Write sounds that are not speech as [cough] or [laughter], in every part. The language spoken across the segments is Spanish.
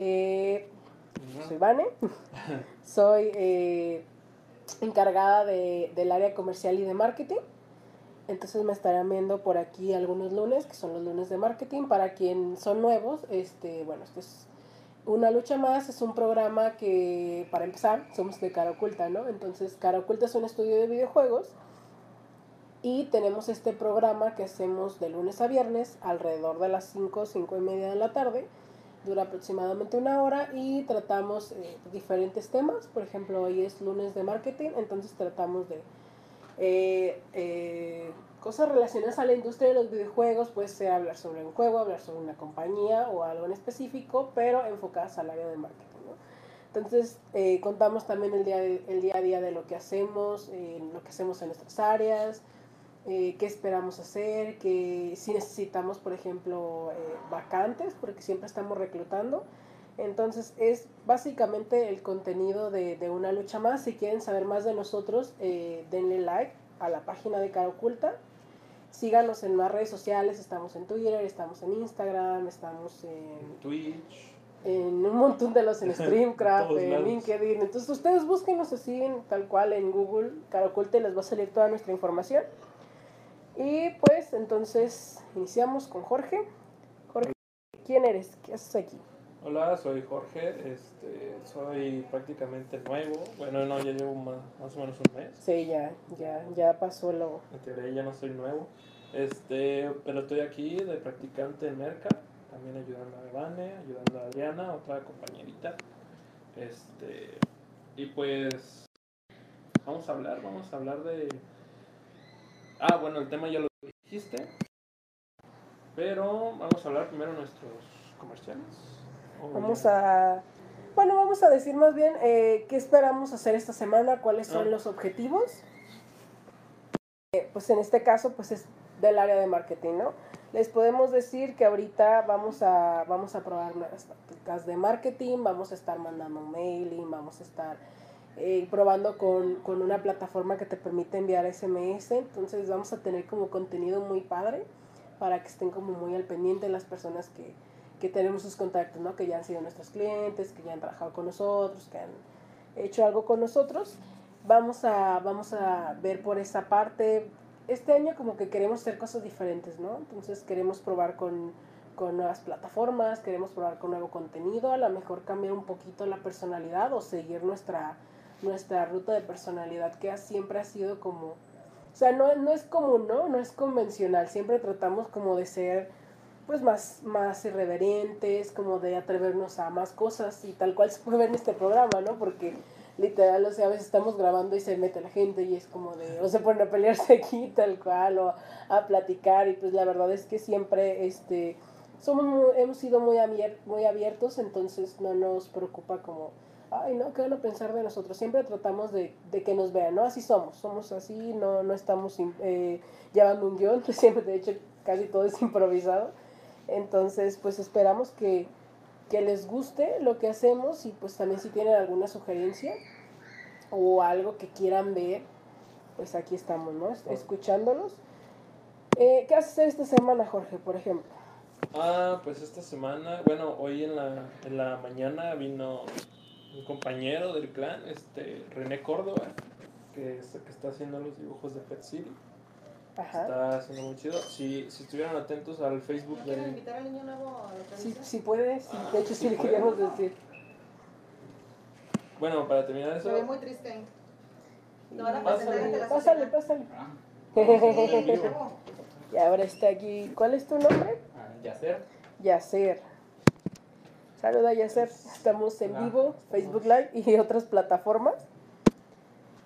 Eh, soy Vane, [laughs] soy eh, encargada de, del área comercial y de marketing. Entonces me estarán viendo por aquí algunos lunes, que son los lunes de marketing. Para quien son nuevos, este, bueno, este es una lucha más, es un programa que, para empezar, somos de Cara Oculta, ¿no? Entonces, Cara Oculta es un estudio de videojuegos y tenemos este programa que hacemos de lunes a viernes alrededor de las 5, 5 y media de la tarde. Dura aproximadamente una hora y tratamos eh, diferentes temas. Por ejemplo, hoy es lunes de marketing, entonces tratamos de eh, eh, cosas relacionadas a la industria de los videojuegos, puede ser hablar sobre un juego, hablar sobre una compañía o algo en específico, pero enfocadas al área de marketing. Entonces, eh, contamos también el día, el día a día de lo que hacemos, lo que hacemos en nuestras áreas, qué esperamos hacer, que si necesitamos, por ejemplo, vacantes, porque siempre estamos reclutando. Entonces es básicamente el contenido de, de, una lucha más. Si quieren saber más de nosotros, eh, denle like a la página de Cara Oculta. Síganos en las redes sociales, estamos en Twitter, estamos en Instagram, estamos en Twitch. En un montón de los en [laughs] Streamcraft, en LinkedIn. Entonces ustedes búsquenos así tal cual en Google, Cara Oculta, y les va a salir toda nuestra información. Y pues entonces iniciamos con Jorge. Jorge, ¿quién eres? ¿Qué haces aquí? Hola, soy Jorge, este, soy prácticamente nuevo, bueno, no, ya llevo más, más, o menos un mes. Sí, ya, ya, ya pasó lo... En teoría ya no soy nuevo, este, pero estoy aquí de practicante en Merca, también ayudando a Evane, ayudando a Adriana, otra compañerita, este, y pues, vamos a hablar, vamos a hablar de... Ah, bueno, el tema ya lo dijiste, pero vamos a hablar primero de nuestros comerciales. Vamos a, bueno, vamos a decir más bien eh, qué esperamos hacer esta semana, cuáles son ah. los objetivos. Eh, pues en este caso, pues es del área de marketing, ¿no? Les podemos decir que ahorita vamos a, vamos a probar nuevas tácticas de marketing, vamos a estar mandando mailing, vamos a estar eh, probando con, con, una plataforma que te permite enviar SMS, entonces vamos a tener como contenido muy padre para que estén como muy al pendiente las personas que, que tenemos sus contactos, ¿no? Que ya han sido nuestros clientes, que ya han trabajado con nosotros, que han hecho algo con nosotros. Vamos a, vamos a ver por esa parte. Este año como que queremos hacer cosas diferentes, ¿no? Entonces queremos probar con, con nuevas plataformas, queremos probar con nuevo contenido, a lo mejor cambiar un poquito la personalidad o seguir nuestra, nuestra ruta de personalidad que siempre ha sido como... O sea, no, no es común, ¿no? No es convencional. Siempre tratamos como de ser pues más, más irreverentes, como de atrevernos a más cosas y tal cual [laughs] se puede ver en este programa, ¿no? Porque literal, o sea, a veces estamos grabando y se mete la gente y es como de, o se ponen a pelearse aquí tal cual o a platicar y pues la verdad es que siempre, este, somos hemos sido muy, muy abiertos, entonces no nos preocupa como, ay, no, ¿qué van a pensar de nosotros? Siempre tratamos de, de que nos vean, ¿no? Así somos, somos así, no, no estamos eh, llevando un guion, [laughs] siempre, de hecho, casi todo es improvisado. Entonces, pues esperamos que, les guste lo que hacemos y pues también si tienen alguna sugerencia o algo que quieran ver, pues aquí estamos, ¿no? Escuchándolos. Eh, ¿Qué haces esta semana, Jorge, por ejemplo? Ah, pues esta semana, bueno, hoy en la, en la mañana vino un compañero del clan, este René Córdoba, que, que está haciendo los dibujos de Pet City. Está haciendo muy chido. Si, si estuvieran atentos al Facebook ¿No del... invitar al niño nuevo a la Sí, sí puede, de hecho sí, le queríamos decir. Bueno, para terminar eso... Se ve muy triste. No, pásale, pásale, [laughs] pásale. y ahora está aquí. ¿Cuál es tu nombre? Ah, Yacer. Yacer. Saluda Yacer. Estamos en vivo, Facebook Live y [laughs] otras plataformas.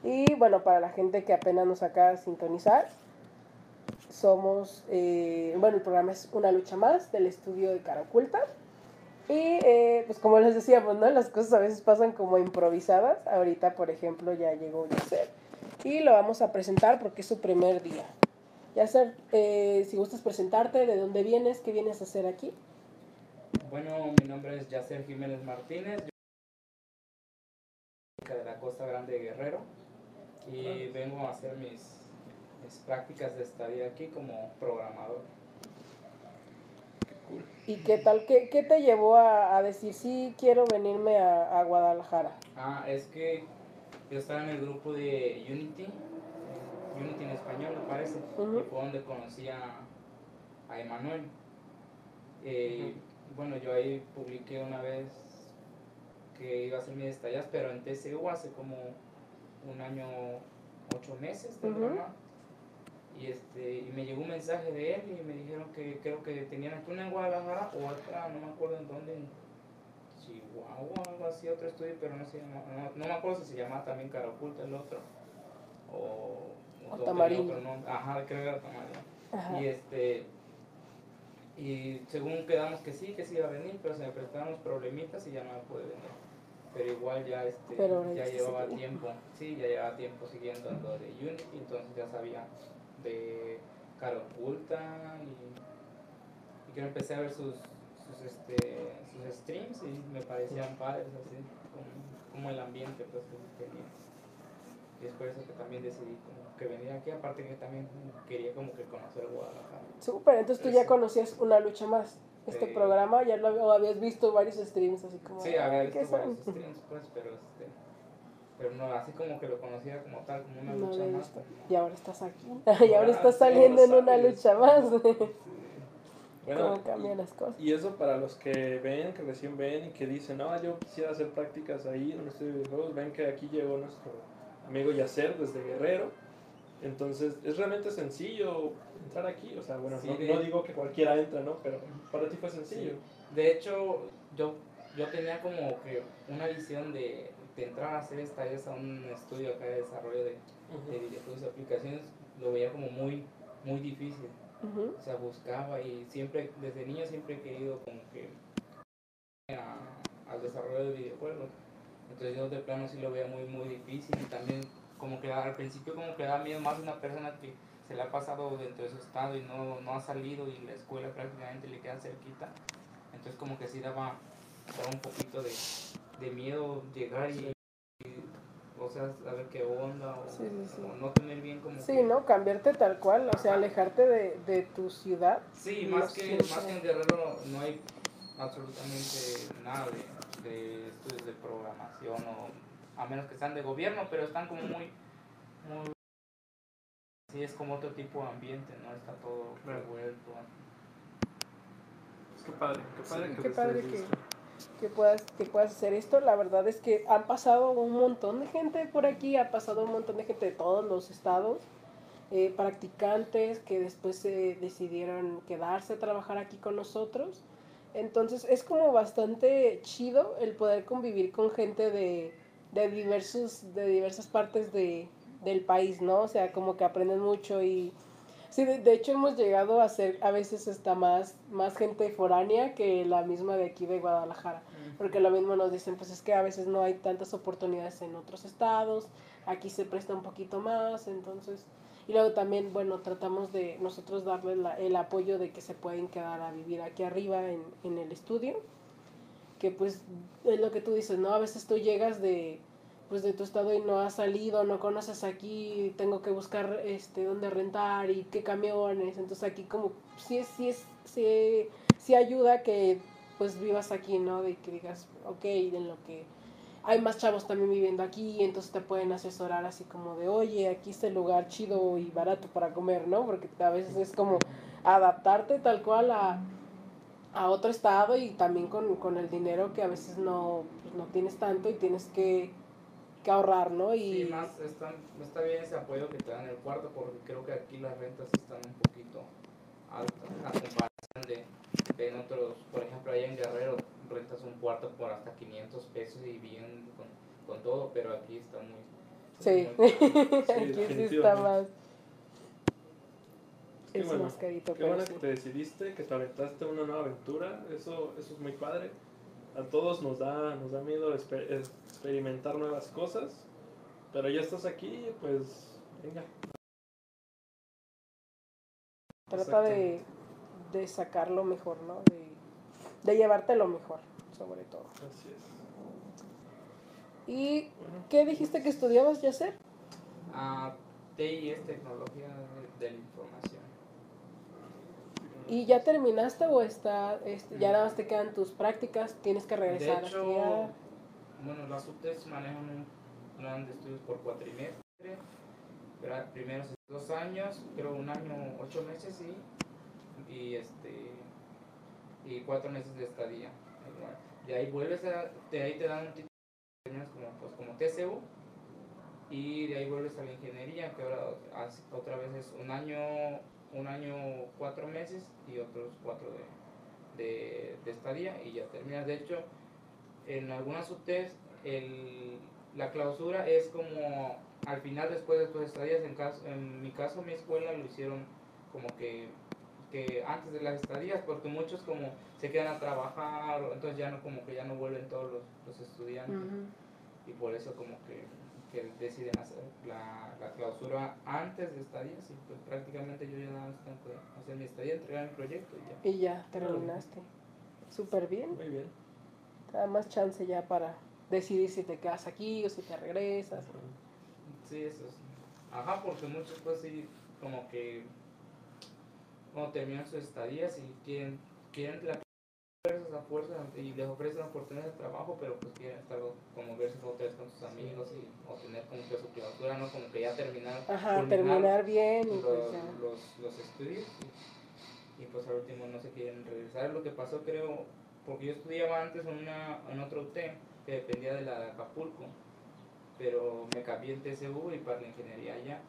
Y bueno, para la gente que apenas nos acaba de sintonizar, somos, eh, bueno, el programa es Una lucha más del estudio de Cara Oculta. Y eh, pues como les decíamos, ¿no? Las cosas a veces pasan como improvisadas. Ahorita, por ejemplo, ya llegó Yasser. Y lo vamos a presentar porque es su primer día. Yasser, eh, si gustas presentarte, ¿de dónde vienes? ¿Qué vienes a hacer aquí? Bueno, mi nombre es Yasser Jiménez Martínez. Yo de la Costa Grande de Guerrero. Y vengo a hacer mis prácticas de estadía aquí como programador. ¿Y qué tal? ¿Qué, qué te llevó a, a decir, sí, quiero venirme a, a Guadalajara? Ah, es que yo estaba en el grupo de Unity, Unity en español me parece, y fue donde conocí a, a Emanuel. Eh, Bueno, yo ahí publiqué una vez que iba a hacer mis estallas, pero en TCU hace como un año, ocho meses, Ujú. más. Y, este, y me llegó un mensaje de él y me dijeron que creo que tenían aquí una en Guadalajara o otra, no me acuerdo en dónde, en Chihuahua o algo así, otro estudio, pero no, se llama, no, no me acuerdo si se llamaba también Cara Oculta el otro. O, O Tamarindo. Ajá, creo que era Tamarindo. Y este y según quedamos que sí, que sí iba a venir, pero se me presentaron unos problemitas y ya no pude venir. Pero igual ya este Pero ya ya llevaba sí. tiempo, sí, ya llevaba tiempo siguiendo lo de Unity, entonces ya sabía de cara oculta y, y que empecé a ver sus sus este sus streams y me parecían padres así como, como el ambiente pues que tenía. Y es por eso que también decidí como que venir aquí, aparte que también quería como que conocer Guadalajara. Súper, entonces tú ya conocías una lucha más. Este Sí. programa ya lo o habías visto varios streams así como. Sí, había "Ay, ¿qué visto son?". varios streams, pues, pero este. Pero no, así como que lo conocía como tal, como una No lucha más. visto. Y ahora estás aquí. [laughs] y ahora Ah, estás saliendo en una lucha más. Bueno, ¿Cómo cambian las cosas? Y eso para los que ven, que recién ven y que dicen, no, yo quisiera hacer prácticas ahí en un estudio de videojuegos, ven que aquí llegó nuestro amigo Yacer desde Guerrero. Entonces es realmente sencillo entrar aquí. O sea, bueno, Sí, no, de- no digo que cualquiera entra, ¿no? Pero para ti fue sencillo. De hecho, yo, yo tenía como que una visión de, de entrar a hacer estallas a un estudio acá de desarrollo de, de videojuegos y aplicaciones, lo veía como muy, muy difícil. Ujú. O sea, buscaba y siempre, desde niño siempre he querido como que a- al desarrollo de videojuegos. Entonces yo de plano sí lo veía muy, muy difícil y también como que al principio como que da miedo más una persona que se le ha pasado dentro de su estado y no, no ha salido y la escuela prácticamente le queda cerquita. Entonces como que sí daba, daba un poquito de, de miedo llegar y, y, o sea, saber qué onda o, Sí, sí, sí. o no tener bien como Sí, que- ¿no? Cambiarte tal cual, o sea, alejarte de, de tu ciudad. Sí, No más que, más que en Guerrero no hay absolutamente nada de, de estudios de programación o a menos que sean de gobierno, pero están como muy, muy sí es como otro tipo de ambiente, ¿no? Está todo Claro. revuelto. Es que padre, qué padre Sí, que qué padre que- listo. que puedas, que puedas hacer esto. La verdad es que han pasado un montón de gente por aquí, ha pasado un montón de gente de todos los estados, eh, practicantes que después eh, decidieron quedarse a trabajar aquí con nosotros. Entonces es como bastante chido el poder convivir con gente de, de, diversos, de diversas partes de, del país, ¿no? O sea, como que aprenden mucho y... Sí, de, de hecho hemos llegado a ser a veces hasta más, más gente foránea que la misma de aquí de Guadalajara. Porque lo mismo nos dicen, pues es que a veces no hay tantas oportunidades en otros estados, aquí se presta un poquito más, entonces... Y luego también, bueno, tratamos de nosotros darles el apoyo de que se pueden quedar a vivir aquí arriba en, en el estudio, que pues es lo que tú dices, ¿no? A veces tú llegas de, pues de tu estado y no has salido, no conoces aquí, tengo que buscar este dónde rentar y qué camiones, entonces aquí como sí es, sí es, sí, sí ayuda que pues vivas aquí, ¿no? De que digas, ok, en lo que hay más chavos también viviendo aquí, entonces te pueden asesorar así como de, oye, aquí está el lugar chido y barato para comer, ¿no? Porque a veces es como adaptarte tal cual a, a otro estado y también con, con el dinero que a veces no, pues, no tienes tanto y tienes que, que ahorrar, ¿no? Y Sí, más está, está bien ese apoyo que te dan en el cuarto porque creo que aquí las rentas están un poquito altas a comparación de, de otros, por ejemplo allá en Guerrero rentas un cuarto por hasta 500 pesos y bien con, con todo, pero aquí está muy... sí, muy [laughs] aquí sí está más, Qué es bueno, más carito, Qué bueno sí. que te decidiste, que te aventaste una nueva aventura, eso, eso es muy padre. A todos nos da, nos da miedo exper- experimentar nuevas cosas, pero ya estás aquí, pues venga. Trata de, de sacar lo mejor, ¿no? De, de llevarte lo mejor, sobre todo. Así es. ¿Y Bueno, qué dijiste que estudiabas, Yacer? Ah, TI es tecnología de, la información. ¿Y ya terminaste o está, este, ya nada más te quedan tus prácticas? ¿Tienes que regresar De hecho, aquí a- bueno, las UTES manejan un plan de estudios por cuatrimestre. Pero primero es dos años, creo un año, ocho meses, sí. Y este y cuatro meses de estadía. De ahí vuelves a, de ahí te dan un título como, pues, como TCU y de ahí vuelves a la ingeniería que ahora otra vez es un año un año cuatro meses y otros cuatro de, de, estadía y ya terminas de hecho en algunas UTES el, la clausura es como al final después de tus estadías en, caso, en mi caso mi escuela lo hicieron como que, que antes de las estadías porque muchos como se quedan a trabajar entonces ya no como que ya no vuelven todos los, los estudiantes y por eso como que, que deciden hacer la, la clausura antes de estadías y pues prácticamente yo ya nada más tengo que hacer mi estadía, entregar mi proyecto y ya. Y ya terminaste. Súper bien. Muy bien. Te da más chance ya para decidir si te quedas aquí o si te regresas. Sí, eso sí. Ajá, porque muchos pues sí, como que cuando terminan sus estadías y quieren, quieren la fuerzas a fuerza y les ofrecen oportunidades de trabajo, pero pues quieren estar como verse vez con sus amigos y o tener como que su clausura, ¿no? Como que ya terminar, Ajá, terminar bien y los, pues ya. los, los estudios y, y, pues al último no se quieren regresar. Lo que pasó creo, porque yo estudiaba antes en, una, en otro UT que dependía de la de Acapulco, pero me cambié en TCU y para la ingeniería allá.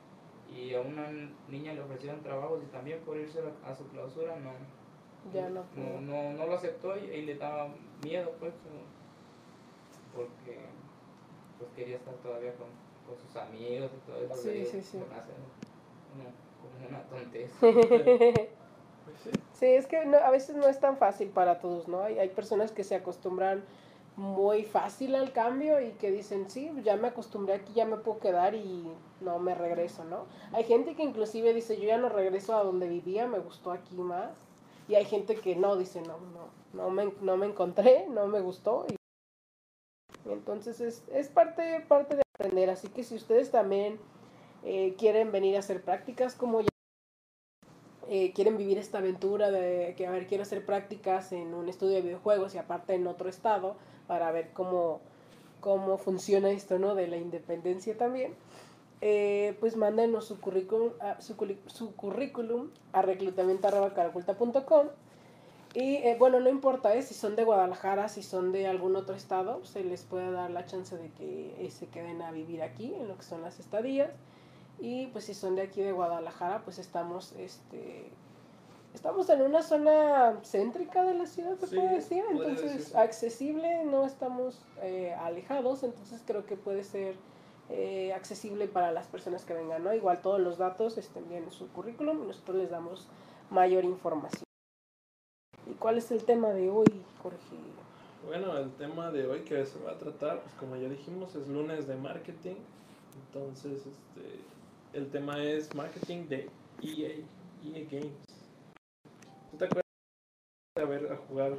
Y a una niña le ofrecieron trabajos y también por irse a, a su clausura no, Ya no no, no, no lo aceptó y, y le daba miedo pues porque pues quería estar todavía con, con sus amigos y todo eso. Sí, sí, sí. "Hace uno- como una tonteza. [laughs] Pues sí. Sí, es que no- a veces no es tan fácil para todos, ¿no? Hay, hay personas que se acostumbran muy fácil al cambio y que dicen, sí, ya me acostumbré aquí, ya me puedo quedar y no me regreso, ¿no? Hay gente que inclusive dice, yo ya no regreso a donde vivía, me gustó aquí más. Y hay gente que no, dice, no, no, no me, no me encontré, no me gustó. Y entonces es, es parte, parte de aprender, así que si ustedes también eh, quieren venir a hacer prácticas como ya eh, quieren vivir esta aventura de que, a ver, quiero hacer prácticas en un estudio de videojuegos y aparte en otro estado para ver cómo, cómo funciona esto, ¿no? De la independencia también. Eh, pues mándenos su currículum, a, su, culi- su currículum a reclutamiento.caraculta.com y eh, bueno, no importa ¿eh? si son de Guadalajara, si son de algún otro estado, se les puede dar la chance de que eh, se queden a vivir aquí en lo que son las estadías. Y pues si son de aquí de Guadalajara, pues estamos, este, estamos en una zona céntrica de la ciudad, se Sí, puede decir. Entonces, accesible, no estamos eh, alejados, entonces creo que puede ser eh, accesible para las personas que vengan, ¿no? Igual todos los datos estén bien en su currículum y nosotros les damos mayor información. ¿Y cuál es el tema de hoy, Jorge? Bueno, el tema de hoy que se va a tratar, pues como ya dijimos, es lunes de marketing. Entonces, este, el tema es marketing de EA, EA Games. ¿Tú te acuerdas de haber a jugar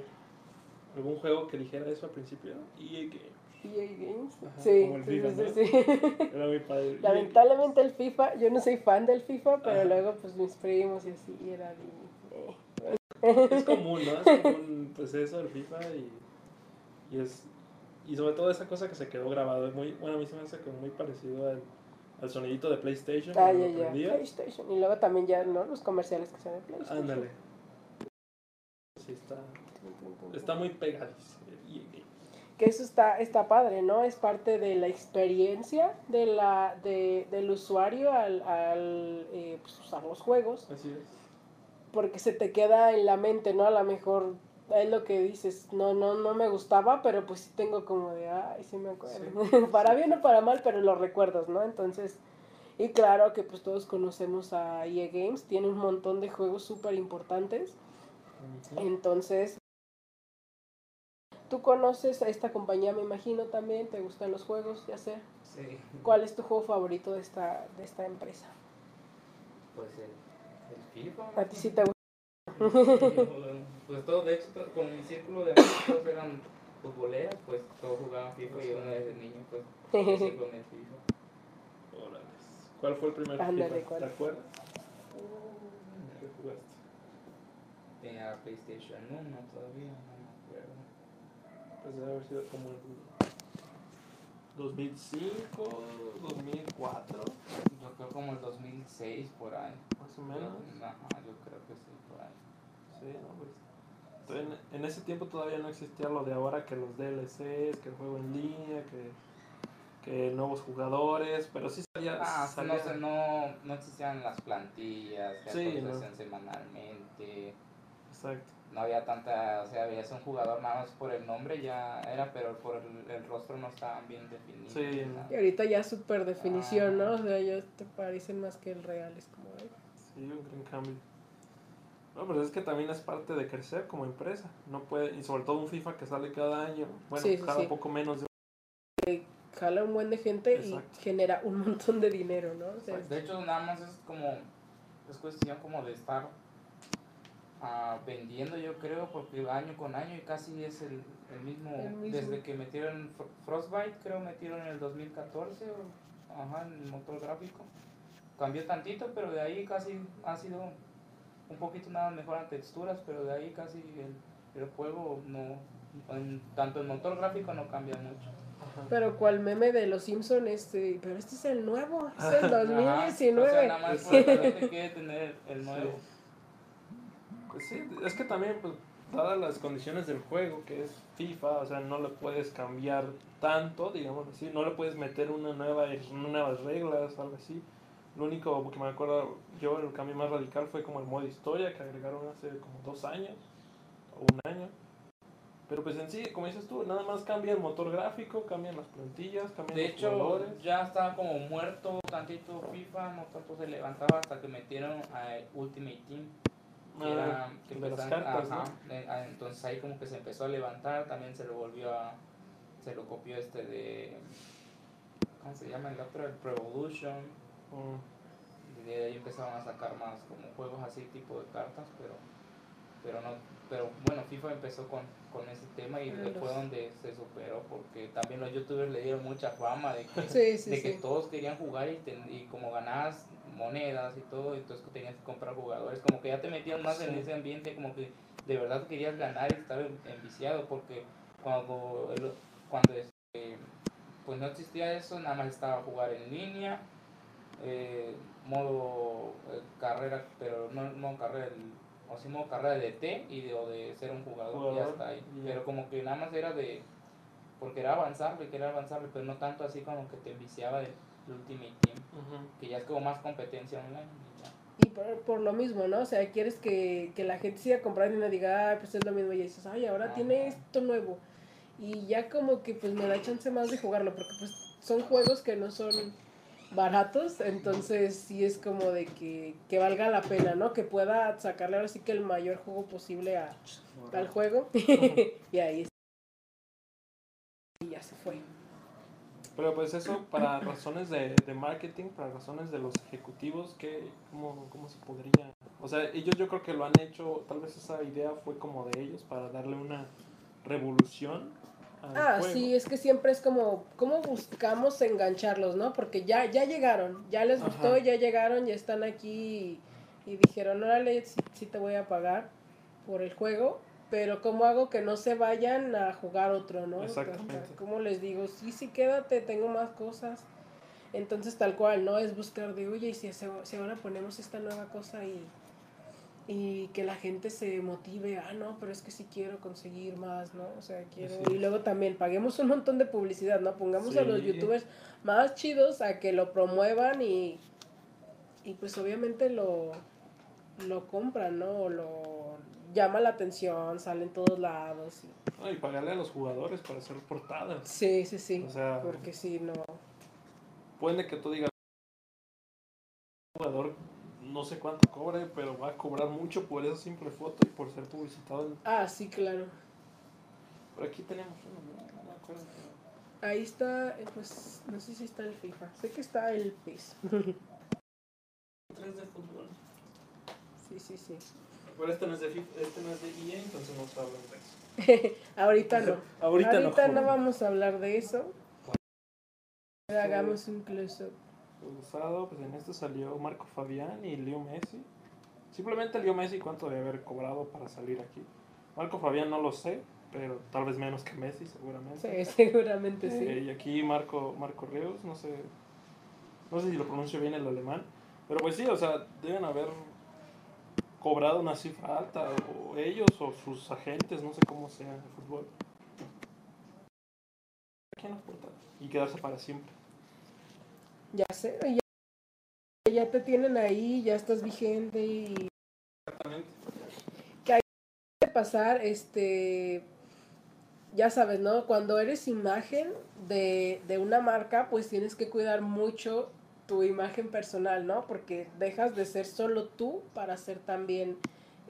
algún juego que dijera eso al principio? EA Games. EA Games. Ajá, sí, como el FIFA, sí, ¿no? sí, sí. [laughs] Era muy padre. [laughs] Lamentablemente el FIFA, yo no soy fan del FIFA, pero Ajá. luego pues mis primos y así y, eh. es común, ¿no? Es común, pues eso, el FIFA y, y es y sobre todo esa cosa que se quedó grabado, es muy, bueno, a mí se me hace como muy parecido al, al sonidito de PlayStation. Ah, ya, ya. PlayStation. Y luego también ya, ¿no? Los comerciales que se de PlayStation. Ándale. Sí, está, está muy pegadizo. Games. Que eso está, está padre, ¿no? Es parte de la experiencia de la, de, del usuario al, al eh, pues, usar los juegos. Así es. porque se te queda en la mente, ¿no? A lo mejor es lo que dices, no, no, no me gustaba, pero pues sí tengo como de, ay, sí me acuerdo. [laughs] para bien o para mal, pero lo recuerdas, ¿no? Entonces, y claro que pues todos conocemos a EA Games, tiene un montón de juegos súper importantes. Entonces, tú conoces a esta compañía, me imagino también, te gustan los juegos, ya sé. Sí, ¿Cuál es tu juego favorito de esta, de esta empresa? pues el, el FIFA. A ti sí te [laughs] gusta. Pues todo, de hecho, todo- con mi círculo de amigos todos eran futboleros, pues todos jugaban FIFA y uno desde niño, pues crecí [laughs] con el FIFA. ¿Cuál fue el primer Ándale, FIFA? ¿Te acuerdas? ¿Qué jugaste? tenía la PlayStation 1 todavía, no me acuerdo. Pues debe haber sido como el 2005, 2004, Yo creo como el 2006 por ahí. más o menos. Ajá, yo creo que sí, por ahí. Sí, no, pues. Entonces, En, en ese tiempo todavía no existía lo de ahora que los DLCs, que el juego en línea, que, que nuevos jugadores, pero sí salía. Ah, no, salía- no, no existían las plantillas, que Sí, se no. hacían semanalmente. Exacto. No había tanta, o sea, veías un jugador nada más por el nombre ya era, pero por el, el rostro no estaban bien definidos. Sí. Y ahorita ya super definición, Ah. ¿no? O sea, ya te parecen más que el real. Es como, Sí, un gran cambio. No, pero es que también es parte de crecer como empresa. No puede, y sobre todo un FIFA que sale cada año, bueno, Sí, sí, cada sí. poco menos de jala un buen de gente Exacto. y genera un [laughs] montón de dinero, ¿no? O sea, De hecho, nada más es como, es cuestión como de estar ah, vendiendo, yo creo, porque año con año y casi es el, el, mismo, El mismo. desde que metieron Fro- Frostbite, creo metieron en el 2014, o, ajá, en el motor gráfico. Cambió tantito, pero de ahí casi ha sido un poquito nada mejoran texturas, pero de ahí casi el, el juego no, en- tanto el motor gráfico no cambia mucho. Ajá. pero cual meme de los Simpsons, este, pero este es el nuevo, es el Ajá, 2019. o sea, nada más por eso te quiere tener el nuevo. Pues sí, es que también, pues, dadas las condiciones del juego, que es FIFA, o sea, no le puedes cambiar tanto, digamos así, no le puedes meter una nueva, nuevas reglas, algo así. Lo único que me acuerdo yo, el cambio más radical fue como el modo historia que agregaron hace como dos años o un año. Pero pues en sí, como dices tú, nada más cambia el motor gráfico, cambian las plantillas, cambian De los hecho, ya estaba como muerto tantito FIFA, no tanto se levantaba hasta que metieron a Ultimate Team. Que Ah, era, que el de las empezaron- cartas, ajá, ah, entonces ahí como que se empezó a levantar, también se lo volvió a, se lo copió este de, ¿cómo se llama el otro? El Pro Evolution, Mm, y de ahí empezaron a sacar más como juegos así tipo de cartas, pero, pero no, pero bueno, FIFA empezó con, con ese tema y Ah, fue los- donde se superó, porque también los youtubers le dieron mucha fama de que [laughs] Sí, sí, de que sí. todos querían jugar y, ten- y como ganabas monedas y todo, entonces tenías que comprar jugadores, como que ya te metías más en ese ambiente, como que de verdad querías ganar y estar en- enviciado, porque cuando, cuando este, pues no existía eso, nada más estaba jugar en línea, eh, modo eh, carrera, pero no modo carrera, el- o sí modo carrera de T y de, o de ser un jugador, y Jugador, ya está ahí. Pero como que nada más era de porque era avanzarle, querer avanzarle, pero no tanto así como que te enviciaba del Ultimate Team, que ya es como más competencia online. y ya. Y por, por lo mismo, ¿no? O sea, quieres que, que la gente siga comprando y no diga, ay, pues es lo mismo. Y dices, ay, ahora tiene esto nuevo. Y ya como que pues me da chance más de jugarlo, porque pues son juegos que no son baratos, entonces sí es como de que, que valga la pena, ¿no? Que pueda sacarle ahora sí que el mayor juego posible a, al juego. [laughs] y ahí es- y ya se fue. Pero pues eso para razones de, de marketing, para razones de los ejecutivos, que cómo, ¿cómo se podría? O sea, ellos yo creo que lo han hecho, tal vez esa idea fue como de ellos para darle una revolución al Ah, juego. sí, es que siempre es como, ¿cómo buscamos engancharlos, no? Porque ya, ya llegaron, ya les gustó, Ajá. ya llegaron, ya están aquí y, y dijeron, órale, sí, sí te voy a pagar por el juego, pero ¿cómo hago que no se vayan a jugar otro, no? Exactamente. ¿Cómo les digo? Sí, sí, quédate, tengo más cosas. Entonces, tal cual, ¿no? Es buscar de, oye, y si, se- si ahora ponemos esta nueva cosa y, y que la gente se motive, ah, no, pero es que sí quiero conseguir más, ¿no? O sea, quiero... Y luego también paguemos un montón de publicidad, ¿no? Pongamos a los youtubers más chidos a que lo promuevan y, y pues obviamente lo, lo compran, ¿no? O lo llama la atención, sale en todos lados. y- No, y pagarle a los jugadores para hacer portadas. Sí, sí, sí. O sea, Porque si no... puede que tú digas, jugador no sé cuánto cobre, pero va a cobrar mucho por esa simple foto y por ser publicitado. en- Ah, sí, claro. Por aquí tenemos uno, ¿no? Me acuerdo. Ahí está, eh, pues, no sé si está el FIFA. Sé que está el PES. Tres de fútbol. sí, sí, sí. Pero este no es de FIFA, este no es de EA, entonces no está hablando de eso. [laughs] Ahorita no. Ahorita, no, Ahorita no, vamos a hablar de eso. Hagamos un close-up. Usado, pues en este salió Marco Fabián y Leo Messi. Simplemente Leo Messi, ¿cuánto debe haber cobrado para salir aquí? Marco Fabián no lo sé, pero tal vez menos que Messi, seguramente. Sí, [laughs] seguramente Eh, sí. y aquí Marco, Marco Reus, no sé, no sé si lo pronuncio bien el alemán, pero pues sí, o sea, deben haber cobrado una cifra alta, o ellos o sus agentes, no sé cómo sea en el fútbol. Y quedarse para siempre. Ya sé, ya, ya te tienen ahí, ya estás vigente y Exactamente. puede pasar, este, ya sabes, ¿no? Cuando eres imagen de, de una marca, pues tienes que cuidar mucho tu imagen personal, ¿no? Porque dejas de ser solo tú para ser también,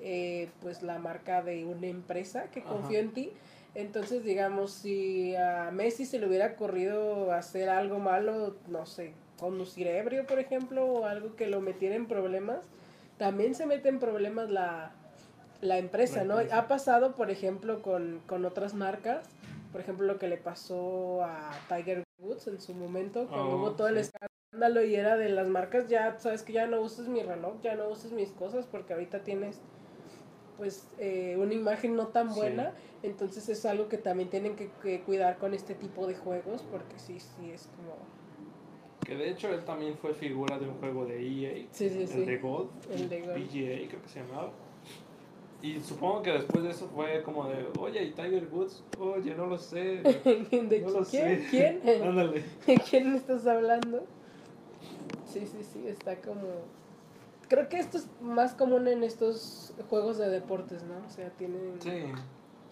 eh, pues, la marca de una empresa que confió en ti. Entonces, digamos, si a Messi se le hubiera corrido hacer algo malo, no sé, conducir ebrio, por ejemplo, o algo que lo metiera en problemas, también se mete en problemas la, la empresa, ¿no? Ha pasado, por ejemplo, con, con otras marcas, por ejemplo, lo que le pasó a Tiger Woods en su momento, cuando Oh, hubo todo el escándalo y era de las marcas, ya sabes que ya no uses mi reloj, ya no uses mis cosas, porque ahorita tienes pues eh, una imagen no tan Sí. buena, entonces es algo que también tienen que, que cuidar con este tipo de juegos, porque sí, sí, es como... Que de hecho él también fue figura de un juego de EA, Sí, sí, el sí. de Gold, El de Gold. PGA creo que se llamaba. Y supongo que después de eso fue como de, oye, ¿y Tiger Woods? Oye, no lo sé. [laughs] ¿De No lo quién? sé. ¿Quién? [laughs] Ándale. ¿De quién estás hablando? Sí, sí, sí, está como... Creo que esto es más común en estos juegos de deportes, ¿no? O sea, tienen... Sí.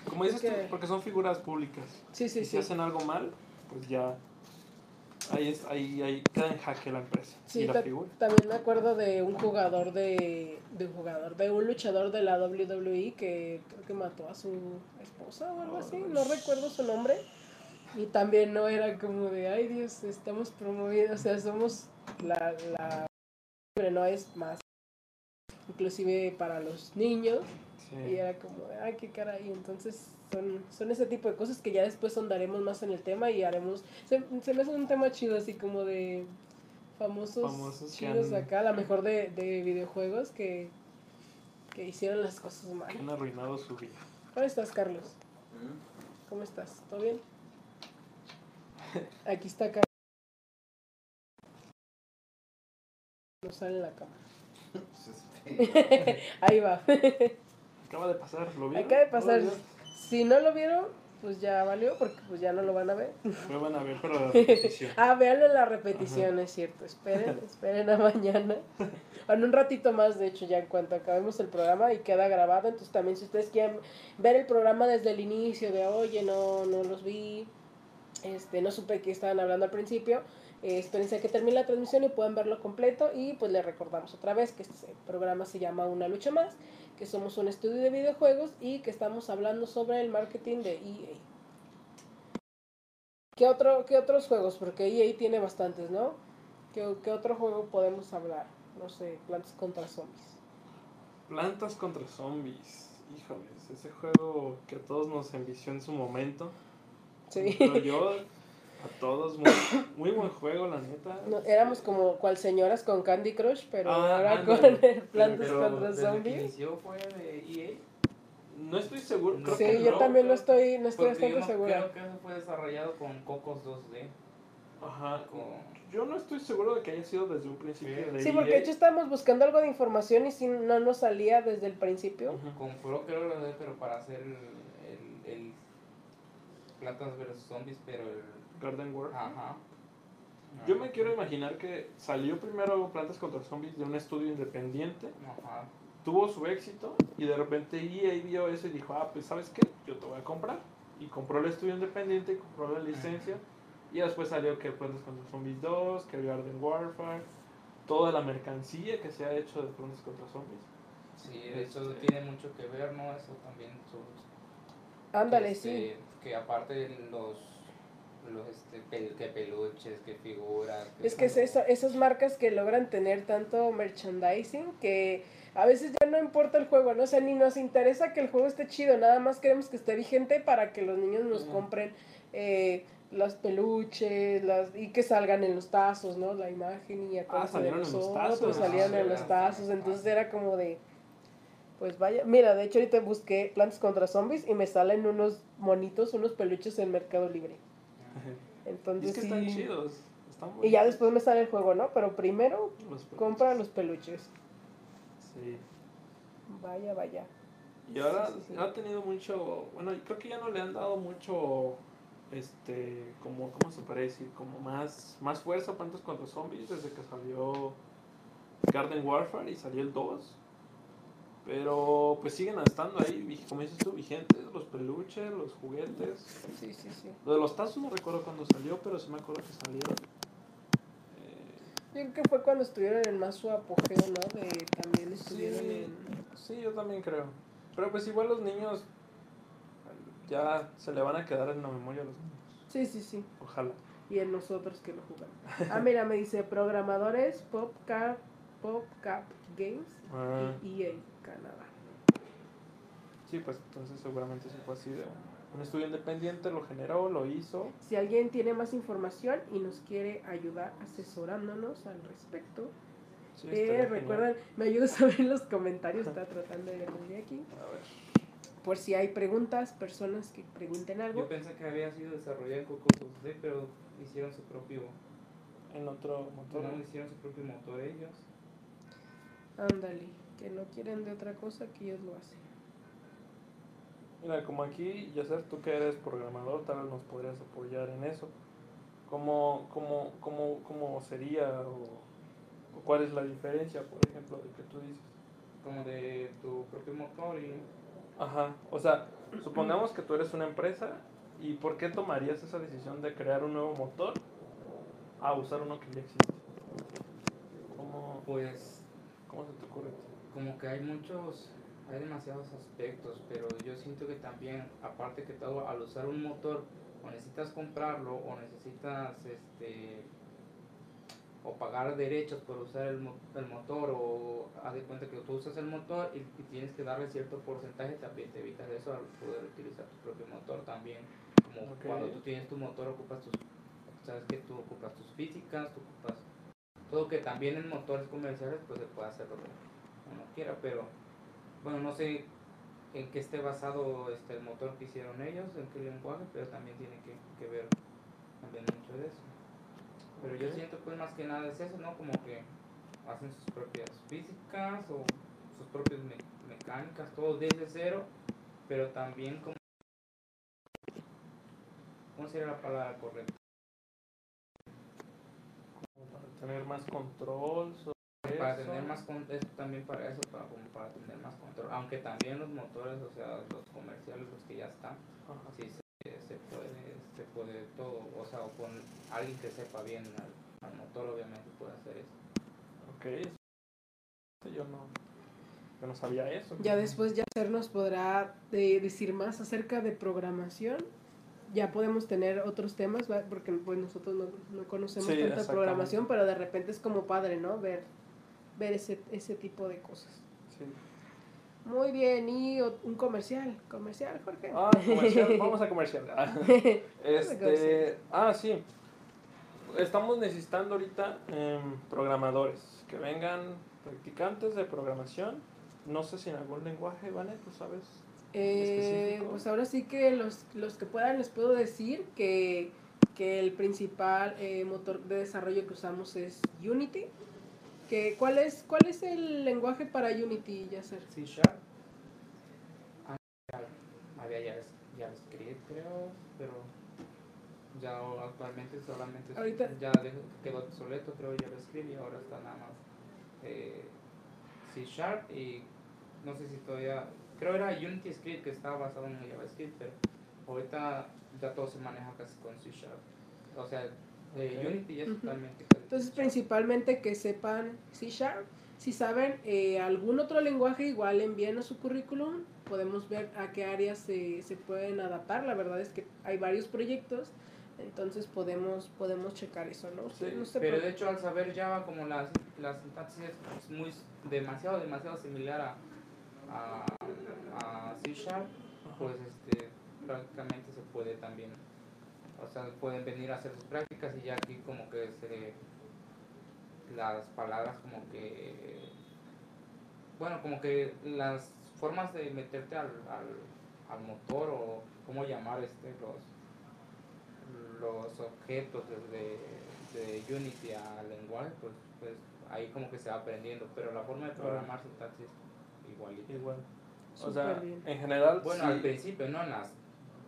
Como dices Es tú, que- porque son figuras públicas. sí, sí. y si sí. hacen algo mal, pues ya. Ahí, es, ahí, ahí queda en jaque la empresa Sí, y la figura. también me acuerdo de un jugador de, de un jugador, de un luchador de la WWE que creo que mató a su esposa o algo así, no recuerdo su nombre. Y también no era como de, ay Dios, estamos promoviendo, o sea, somos la, la libre, no es más, inclusive para los niños. Y era como, de, ay, qué caray. Entonces, son, son ese tipo de cosas que ya después ahondaremos más en el tema y haremos. Se, se me hace un tema chido, así como de famosos, chidos han- acá, a lo mejor de, de videojuegos que, que hicieron las cosas mal. Que han arruinado su vida. ¿Cómo estás, Carlos? ¿Cómo estás? ¿Todo bien? [laughs] Aquí está Carlos. No sale la cámara. [laughs] Ahí va. Acaba de pasar, ¿lo vieron? Acaba de pasar. Si no lo vieron, pues ya valió, porque pues ya no lo van a ver. [laughs] Lo van a ver, pero la [laughs] repetición. Ah, véanlo en la repetición, es cierto. Esperen, [laughs] esperen a mañana. En un ratito más, de hecho, ya en cuanto acabemos el programa y queda grabado. Entonces también si ustedes quieren ver el programa desde el inicio, de oye, no, no los vi, este, no supe que estaban hablando al principio, eh, espérense a que termine la transmisión y puedan verlo completo. Y pues les recordamos otra vez que este programa se llama Una Lucha Más, que somos un estudio de videojuegos y que estamos hablando sobre el marketing de EA. ¿Qué, otro, ¿Qué otros juegos? Porque EA tiene bastantes, ¿no? ¿Qué, qué otro juego podemos hablar? No sé, Plantas contra Zombies. Plantas contra zombies. Híjoles, ese juego que a todos nos envició en su momento. Sí. Pero yo, a todos, muy, [coughs] muy buen juego, la neta. No, éramos como cual señoras con Candy Crush, pero Ah, ahora ándale. con el Plantas Pero contra desde que Zombies. inició fue de EA. No estoy seguro. No creo Sí, que yo no, también no estoy, no estoy bastante no segura. creo que eso fue desarrollado con Cocos 2D. Ajá. Con- Yo no estoy seguro de que haya sido desde un principio Sí. de Sí, porque de EA. hecho estábamos buscando algo de información y si no nos salía desde el principio. Con Pro creo que lo de, pero para hacer el, el, el Plantas vs Zombies, pero el... Garden War. Ajá. Yo me quiero imaginar que salió primero Plantas contra Zombies de un estudio independiente, Ajá. tuvo su éxito y de repente EA vio eso y dijo, ah, pues sabes qué, yo te voy a comprar. Y compró el estudio independiente y compró la licencia. Y después salió que Plantas contra Zombies 2, que Garden Warfare, toda la mercancía que se ha hecho de Plantas contra Zombies. Sí, hecho Este- tiene mucho que ver, ¿no? Eso también. Ándale, este, sí. Que aparte de los, los este, pel- que peluches, que figuras. Es que es eso, esas marcas que logran tener tanto merchandising que a veces ya no importa el juego, ¿no? O sea, ni nos interesa que el juego esté chido, nada más queremos que esté vigente para que los niños nos compren eh, los peluches las, y que salgan en los tazos, ¿no? La imagen y acuérdense de salieron en los tazos. salían Ah, en los tazos, entonces era como de, Pues vaya, mira, de hecho ahorita busqué Plantas contra Zombies y me salen unos monitos, unos peluches en Mercado Libre. Y Entonces es que sí. están chidos. Están Y ya después me sale el juego, ¿no? Pero primero los compra los peluches. Sí. Vaya, vaya. Y ahora Sí, sí, sí. ha tenido mucho, bueno, creo que ya no le han dado mucho, este, como, ¿cómo se puede decir? Como más, más fuerza a Plantas contra Zombies desde que salió Garden Warfare y salió el 2. Pero pues siguen estando ahí, como dices tú, vigentes, los peluches, los juguetes. Sí, sí, sí. Lo de los tazos no recuerdo cuándo salió, pero sí me acuerdo que salieron. Eh, Yo creo que fue cuando estuvieron en más su apogeo, ¿no? De también estuvieron Sí. en... Sí, yo también creo. Pero pues igual los niños ya se le van a quedar en la memoria a los niños. Sí, sí, sí. Ojalá. Y en nosotros que lo jugamos. Ah, mira, me dice programadores PopCap, PopCap Games Ah, y EA Canadá. sí, pues entonces seguramente sí fue así de un estudio independiente, lo generó, lo hizo. Si alguien tiene más información y nos quiere ayudar asesorándonos al respecto, Sí, eh, recuerden, me ayudas a ver en los comentarios, está tratando de de aquí. A ver. Por si hay preguntas, personas que pregunten algo. Yo pensé que había sido desarrollado en Coco C, pero hicieron su propio En otro motor. no, hicieron su propio motor ellos. Ándale, que no quieren de otra cosa que ellos lo hacen. Mira, como aquí, Yacer, tú que eres programador, tal vez nos podrías apoyar en eso. ¿Cómo, cómo, cómo, cómo sería o, o cuál es la diferencia, por ejemplo, de que tú dices? Como de tu propio motor y Ajá, o sea, supongamos que tú eres una empresa y ¿por qué tomarías esa decisión de crear un nuevo motor a usar uno que ya existe? ¿Cómo, pues cómo se te ocurre? Como que hay muchos, hay demasiados aspectos, pero yo siento que también, aparte que todo, al usar un motor, o necesitas comprarlo, o necesitas, este, o pagar derechos por usar el, el motor, o haz de cuenta que tú usas el motor y, y tienes que darle cierto porcentaje, también te evitas eso al poder utilizar tu propio motor también. Como cuando tú tienes tu motor, ocupas tus, sabes que tú ocupas tus físicas, tú ocupas todo que también en motores comerciales pues se puede hacer lo que uno quiera, pero bueno, no sé en qué esté basado este el motor que hicieron ellos, en qué lenguaje, pero también tiene que, que ver también mucho de eso. Pero yo siento pues más que nada es eso, ¿no? Como que hacen sus propias físicas o sus propias me- mecánicas, todo desde cero, pero también como... ¿Cómo sería la palabra correcta? Como para tener más control sobre Para tener más con- eso también para eso, para, como para tener más control. Aunque también los motores, o sea, los comerciales, los que ya están, Ajá. sí se, se puede, se puede todo, o sea, o con alguien que sepa bien al, al motor, obviamente puede hacer eso. Ok, eso- yo no, yo no sabía eso. Ya después Yacer nos podrá eh, decir más acerca de programación. Ya podemos tener otros temas, ¿va? porque pues, nosotros no, no conocemos Sí, tanta programación, pero de repente es como padre, ¿no? Ver, ver ese, ese tipo de cosas. Sí. Muy bien, y un comercial, comercial, Jorge. Ah, comercial, vamos a comercial. [laughs] Ah. Este, ah, sí. Estamos necesitando ahorita em, programadores que vengan practicantes de programación. No sé si en algún lenguaje, ¿vale? ¿Tú sabes? Eh, pues ahora sí que los, los que puedan les puedo decir que, que el principal eh, motor de desarrollo que usamos es Unity. Que, ¿cuál, es, ¿Cuál es el lenguaje para Unity, Yasser? C Sharp. Ah, Había Javas- JavaScript, creo, pero ya actualmente solamente Ahorita- ya quedó obsoleto, creo, JavaScript y ahora está nada más eh, C Sharp y no sé si todavía, creo era Unity Script que estaba basado en JavaScript, pero ahorita ya todo se maneja casi con C Sharp. O sea, eh, Ok. Unity ya es totalmente. Entonces, C#. principalmente que sepan C Sharp. Si saben eh, algún otro lenguaje, igual envíenos su currículum. Podemos ver a qué áreas se, se pueden adaptar. La verdad es que hay varios proyectos. Entonces podemos, podemos checar eso, ¿no? Sí, no se Pero de hecho al saber Java como la, la sintaxis es muy demasiado, demasiado similar a, a, a C Sharp, pues este, prácticamente se puede también, o sea, pueden venir a hacer sus prácticas y ya aquí como que se, las palabras como que, bueno, como que las formas de meterte al, al, al motor o cómo llamar este los los objetos desde de Unity al lenguaje, pues, pues ahí como que se va aprendiendo, pero la forma de programar sintaxis igualita. Igual. O sea, bien. en general, Bueno, sí. al principio, ¿no? En las,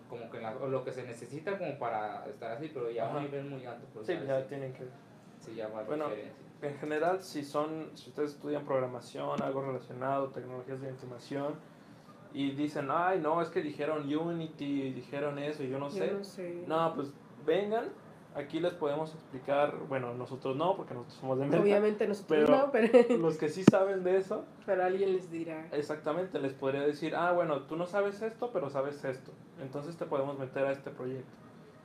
como que en o lo que se necesita como para estar así, pero ya a un nivel muy alto, pues Sí, ya, tienen que... sí, ya va a Bueno, diferencia. En general, si son, si ustedes estudian programación, algo relacionado, tecnologías de información, y dicen, ay, no, es que dijeron Unity, y dijeron eso, y yo no Yo sé. no sé. No, pues vengan, aquí les podemos explicar, bueno, nosotros no, porque nosotros somos de Merca, Obviamente nosotros pero- no, pero, [laughs] los que sí saben de eso, pero alguien les dirá. exactamente, les podría decir, ah, bueno, tú no sabes esto, pero sabes esto, entonces te podemos meter a este proyecto.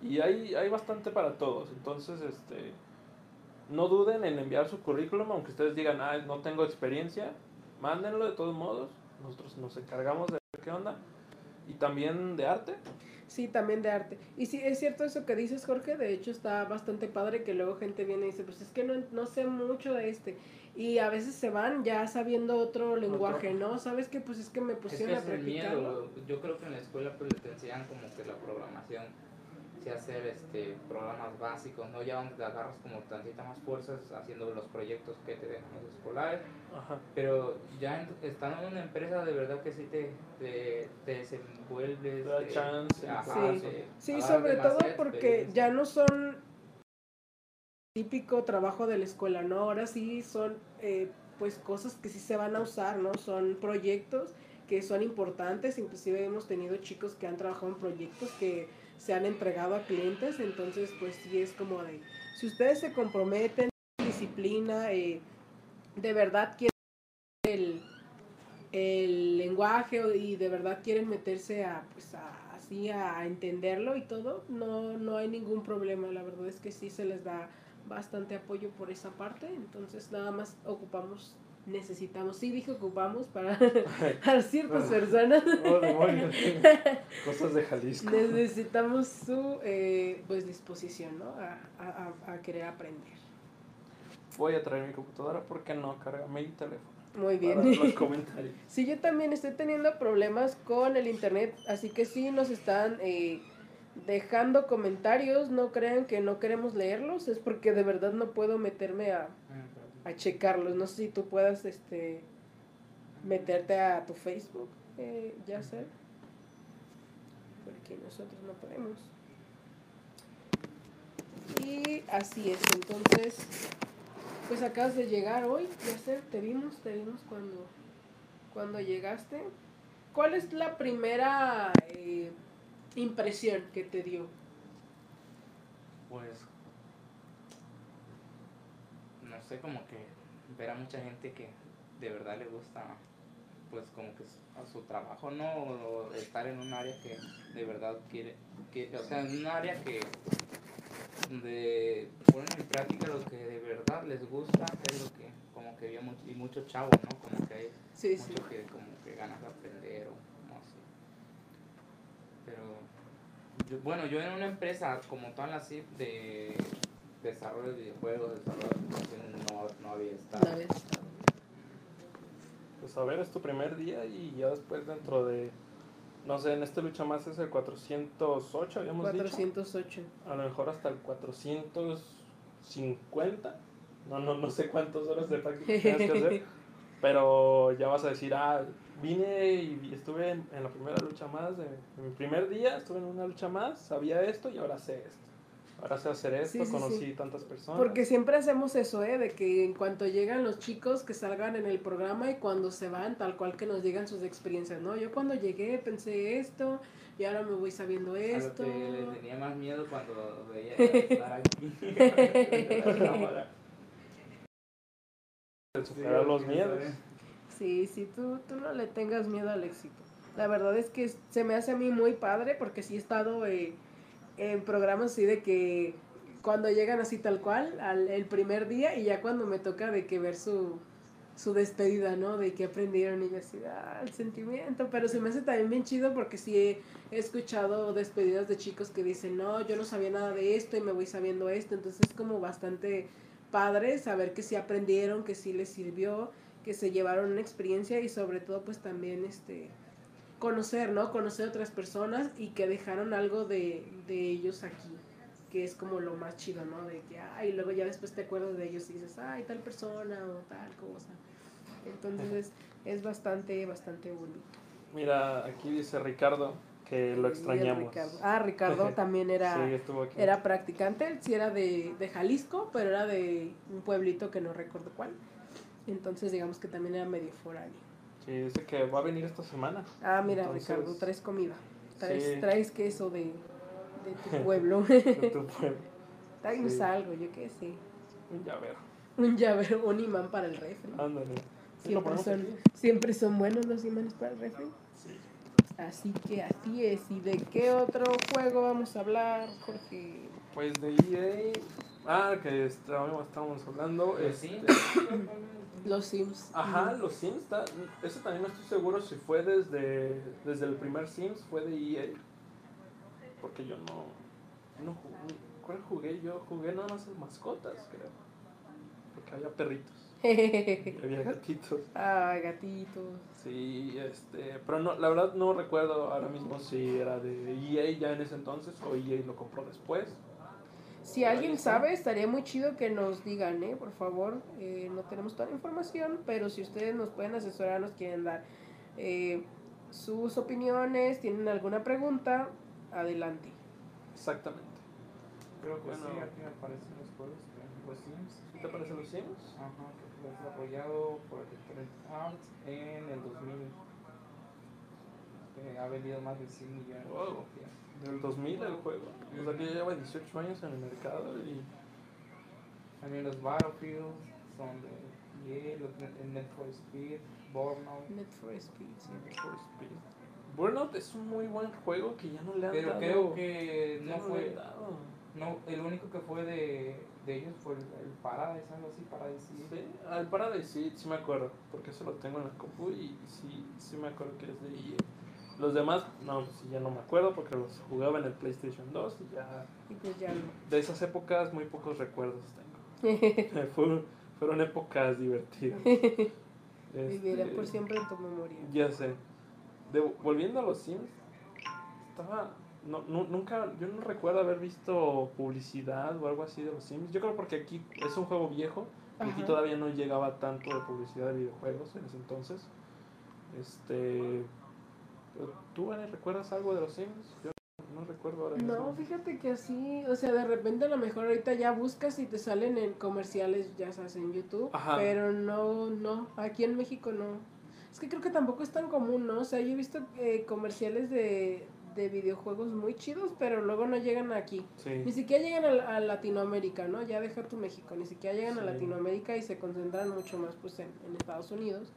Y hay, hay bastante para todos, entonces, este, no duden en enviar su currículum, aunque ustedes digan, ah, no tengo experiencia, mándenlo de todos modos, nosotros nos encargamos de ver qué onda, y también de arte, Sí, también de arte. Y sí, es cierto eso que dices, Jorge. De hecho, está bastante padre que luego gente viene y dice, pues es que no, no sé mucho de este. Y a veces se van ya sabiendo otro lenguaje, ¿no? ¿Sabes qué? Pues es que me Es que pusieron es a el practicarlo. miedo, yo creo que en la escuela pues te enseñan como que la programación, sí hacer este programas básicos, ¿no? Ya donde te agarras como tantita más fuerzas haciendo los proyectos que te dejan los escolares, Ajá. pero ya en- estando en una empresa de verdad que sí te, te, te desenvuelves. Te chance ajá, te- Sí, agarras sobre todo porque ya no son típico trabajo de la escuela, ¿no? Ahora sí son eh, pues cosas que sí se van a usar, ¿no? Son proyectos que son importantes, inclusive hemos tenido chicos que han trabajado en proyectos que se han entregado a clientes, entonces pues sí es como de, si ustedes se comprometen, disciplina, eh, de verdad quieren el, el lenguaje y de verdad quieren meterse a, pues a, así a entenderlo y todo, no, no hay ningún problema, la verdad es que sí se les da bastante apoyo por esa parte, entonces nada más ocupamos, necesitamos, sí dije ocupamos para [laughs] [laughs] a ciertas personas, [laughs] Oh, demonios. Cosas de Jalisco. necesitamos su eh, pues disposición, ¿no? A, a- a- querer aprender. Voy a traer mi computadora porque no carga mi teléfono. Muy Para bien. los comentarios. Sí, yo también estoy teniendo problemas con el internet, así que sí nos están eh, dejando comentarios, no crean que no queremos leerlos, es porque de verdad no puedo meterme a, a checarlos. No sé si tú puedas este meterte a tu Facebook, eh, ya sé, porque nosotros no podemos. Y así es, entonces, pues acabas de llegar hoy, ya sé, te vimos, te vimos cuando, cuando llegaste. ¿Cuál es la primera eh, impresión que te dio? Pues, no sé, como que ver a mucha gente que de verdad le gusta, pues como que a su trabajo, ¿no? O estar en un área que de verdad quiere, que, o sea, en un área que donde ponen en práctica lo que de verdad les gusta, es lo que como que había mucho, y mucho chavo, ¿no? Como que hay Sí, sí. mucho que como que ganas de aprender o no sé. Pero yo- bueno, yo en una empresa como tal así de desarrollo de videojuegos, desarrollo de aplicaciones, no, no había estado. Pues a ver, es tu primer día y ya después dentro de, no sé, en este lucha más es el 408, habíamos dicho. 408. A lo mejor hasta el 450. No, no, no sé cuántas horas de práctica tienes que hacer. [laughs] Pero ya vas a decir, ah, vine y estuve en, en la primera lucha más. De, en mi primer día estuve en una lucha más, sabía esto y ahora sé esto. Ahora sé hacer esto, Sí, sí, conocí sí. tantas personas. Porque siempre hacemos eso, ¿eh? De que en cuanto llegan los chicos que salgan en el programa y cuando se van, tal cual que nos llegan sus experiencias, ¿no? Yo cuando llegué pensé esto y ahora me voy sabiendo A lo esto. que le tenía más miedo cuando veía estar aquí. [laughs] superar los miedos. Sí, sí, tú, tú no le tengas miedo al éxito. La verdad es que se me hace a mí muy padre porque sí he estado eh, en programas así de que cuando llegan así tal cual, al, el primer día y ya cuando me toca de que ver su, su despedida, ¿no? De que aprendieron y yo así, ah, el sentimiento, pero se me hace también bien chido porque sí he, he escuchado despedidas de chicos que dicen, no, yo no sabía nada de esto y me voy sabiendo esto, entonces es como bastante padre saber que sí aprendieron, que sí les sirvió que se llevaron una experiencia y sobre todo pues también este conocer, ¿no? Conocer otras personas y que dejaron algo de, de ellos aquí, que es como lo más chido, ¿no? De que, ay, luego ya después te acuerdas de ellos y dices, ay, tal persona o tal cosa. Entonces es bastante, bastante bonito. Mira, aquí dice Ricardo que lo Y extrañamos. Ricardo. Ah, Ricardo [laughs] también era, Sí, estuvo aquí. era practicante, él sí era de, de Jalisco, pero era de un pueblito que no recuerdo cuál. Entonces digamos que también era medio foráneo. Sí, dice que va a venir esta semana. Ah, mira, Entonces- Ricardo, traes comida. Traes, Sí. traes queso de, de tu [laughs] pueblo. De tu pueblo. Sí. algo, yo qué sé. Un llavero. Un llavero, un imán para el refri. Ándale. Siempre son, siempre son buenos los imanes para el refri. Sí. Así que así es. ¿Y de qué otro juego vamos a hablar, Jorge? Pues de EA. Ah, que estábamos, estábamos hablando. Este, sí. Los Sims. Ajá, los Sims, está, eso también no estoy seguro si fue desde, desde el primer Sims, fue de EA. Porque yo no, no jugué, ¿cuál jugué yo? Jugué nada más en mascotas, creo. Porque había perritos, y había gatitos. Ay, [laughs] gatitos. Sí, este, pero no, la verdad no recuerdo ahora mismo si era de EA ya en ese entonces o EA lo compró después. Si alguien sabe, estaría muy chido que nos digan, ¿eh? Por favor, eh, no tenemos toda la información, pero si ustedes nos pueden asesorar, nos quieren dar eh, sus opiniones, tienen alguna pregunta, adelante. Exactamente. Creo que Bueno. sí, aquí me aparecen los juegos los Sims. ¿Qué te parecen los Sims? Ajá, que fue desarrollado por Electronic Arts en el 2000. Que ha vendido más de 100 millones de Wow. copias. Del 2000 el juego. O sea que ya lleva 18 años en el mercado y También los Battlefield son de EA, los Net- el Net for Speed, Burnout. Net for Speed, sí. For Speed. Burnout es un muy buen juego que ya no le han Pero dado. creo que no le fue. han dado. No, el único que fue de, de ellos fue el, el Paradise, algo así, Paradise. Sí, al Paradise sí, sí me acuerdo, porque eso lo tengo en la compu y sí, sí me acuerdo que es de EA. Los demás, no, pues sí, ya no me acuerdo porque los jugaba en el PlayStation 2 y ya Y pues ya no. de esas épocas muy pocos recuerdos tengo. [laughs] fueron, fueron épocas divertidas. [laughs] Este, por siempre en tu memoria. Ya sé. De- volviendo a los Sims, estaba. No, nu- nunca, yo no recuerdo haber visto publicidad o algo así de los Sims. Yo creo porque aquí es un juego viejo y aquí todavía no llegaba tanto de publicidad de videojuegos en ese entonces. Este. ¿Tú, Ana, recuerdas algo de los Sims? Yo no recuerdo ahora mismo. No, fíjate que así, o sea, de repente a lo mejor ahorita ya buscas y te salen en comerciales, ya sabes, en YouTube, Ajá. pero no, no, aquí en México no. Es que creo que tampoco es tan común, ¿no? O sea, yo he visto eh, comerciales de, de videojuegos muy chidos, pero luego no llegan aquí. Ni Sí. siquiera llegan a, a Latinoamérica, ¿no? Ya deja tu México, ni siquiera llegan a Sí. Latinoamérica y se concentran mucho más pues en, en Estados Unidos.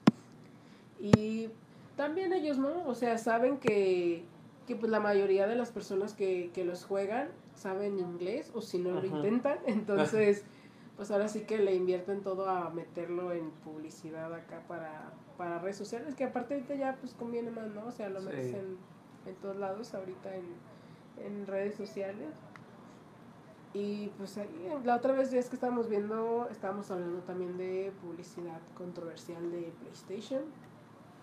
Y también ellos, ¿no? O sea, saben que, que pues la mayoría de las personas que, que los juegan saben inglés o si no lo intentan, [laughs] entonces [laughs] pues ahora sí que le invierten todo a meterlo en publicidad acá para, para redes sociales, que aparte ahorita ya pues conviene más, ¿no? O sea, lo Sí. metes en, en todos lados ahorita en, en redes sociales. Y pues ahí, la otra vez es que estábamos viendo, estábamos hablando también de publicidad controversial de PlayStation,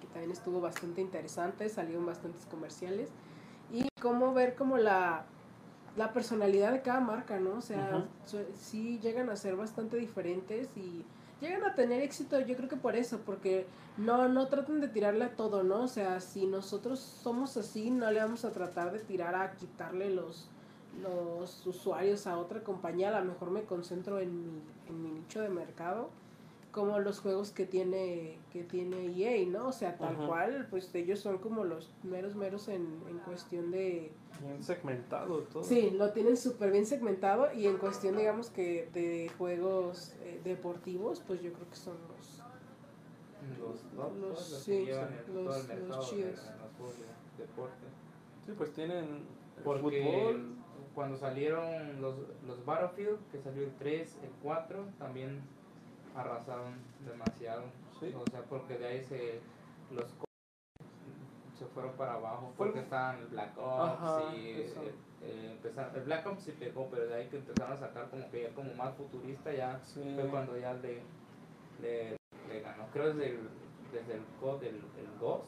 que también estuvo bastante interesante, salieron bastantes comerciales. Y cómo ver como la, la personalidad de cada marca, ¿no? O sea, Ujú. su- sí llegan a ser bastante diferentes y llegan a tener éxito, yo creo que por eso, porque no, no tratan de tirarle a todo, ¿no? O sea, si nosotros somos así, no le vamos a tratar de tirar a quitarle los, los usuarios a otra compañía, a lo mejor me concentro en mi, en mi nicho de mercado, como los juegos que tiene, que tiene EA, ¿no? O sea, tal cual, pues ellos son como los meros meros en, en cuestión de... Bien segmentado todo. Sí, lo tienen súper bien segmentado y en cuestión, digamos que de juegos eh, deportivos, pues yo creo que son los... Los Los- los, sí, los- chidos. de deporte. Sí, pues tienen Porque fútbol. cuando salieron los, los Battlefield, que salió el 3, el 4, también arrasaron demasiado. Sí. O sea, porque de ahí se los se fueron para abajo. Porque estaban el Black Ops Ajá, y eh, eh, empezaron, el Black Ops sí pegó, pero de ahí que empezaron a sacar como que ya como más futurista ya Sí. fue cuando ya le, le, ganó. Creo desde el, desde el COD del el 2,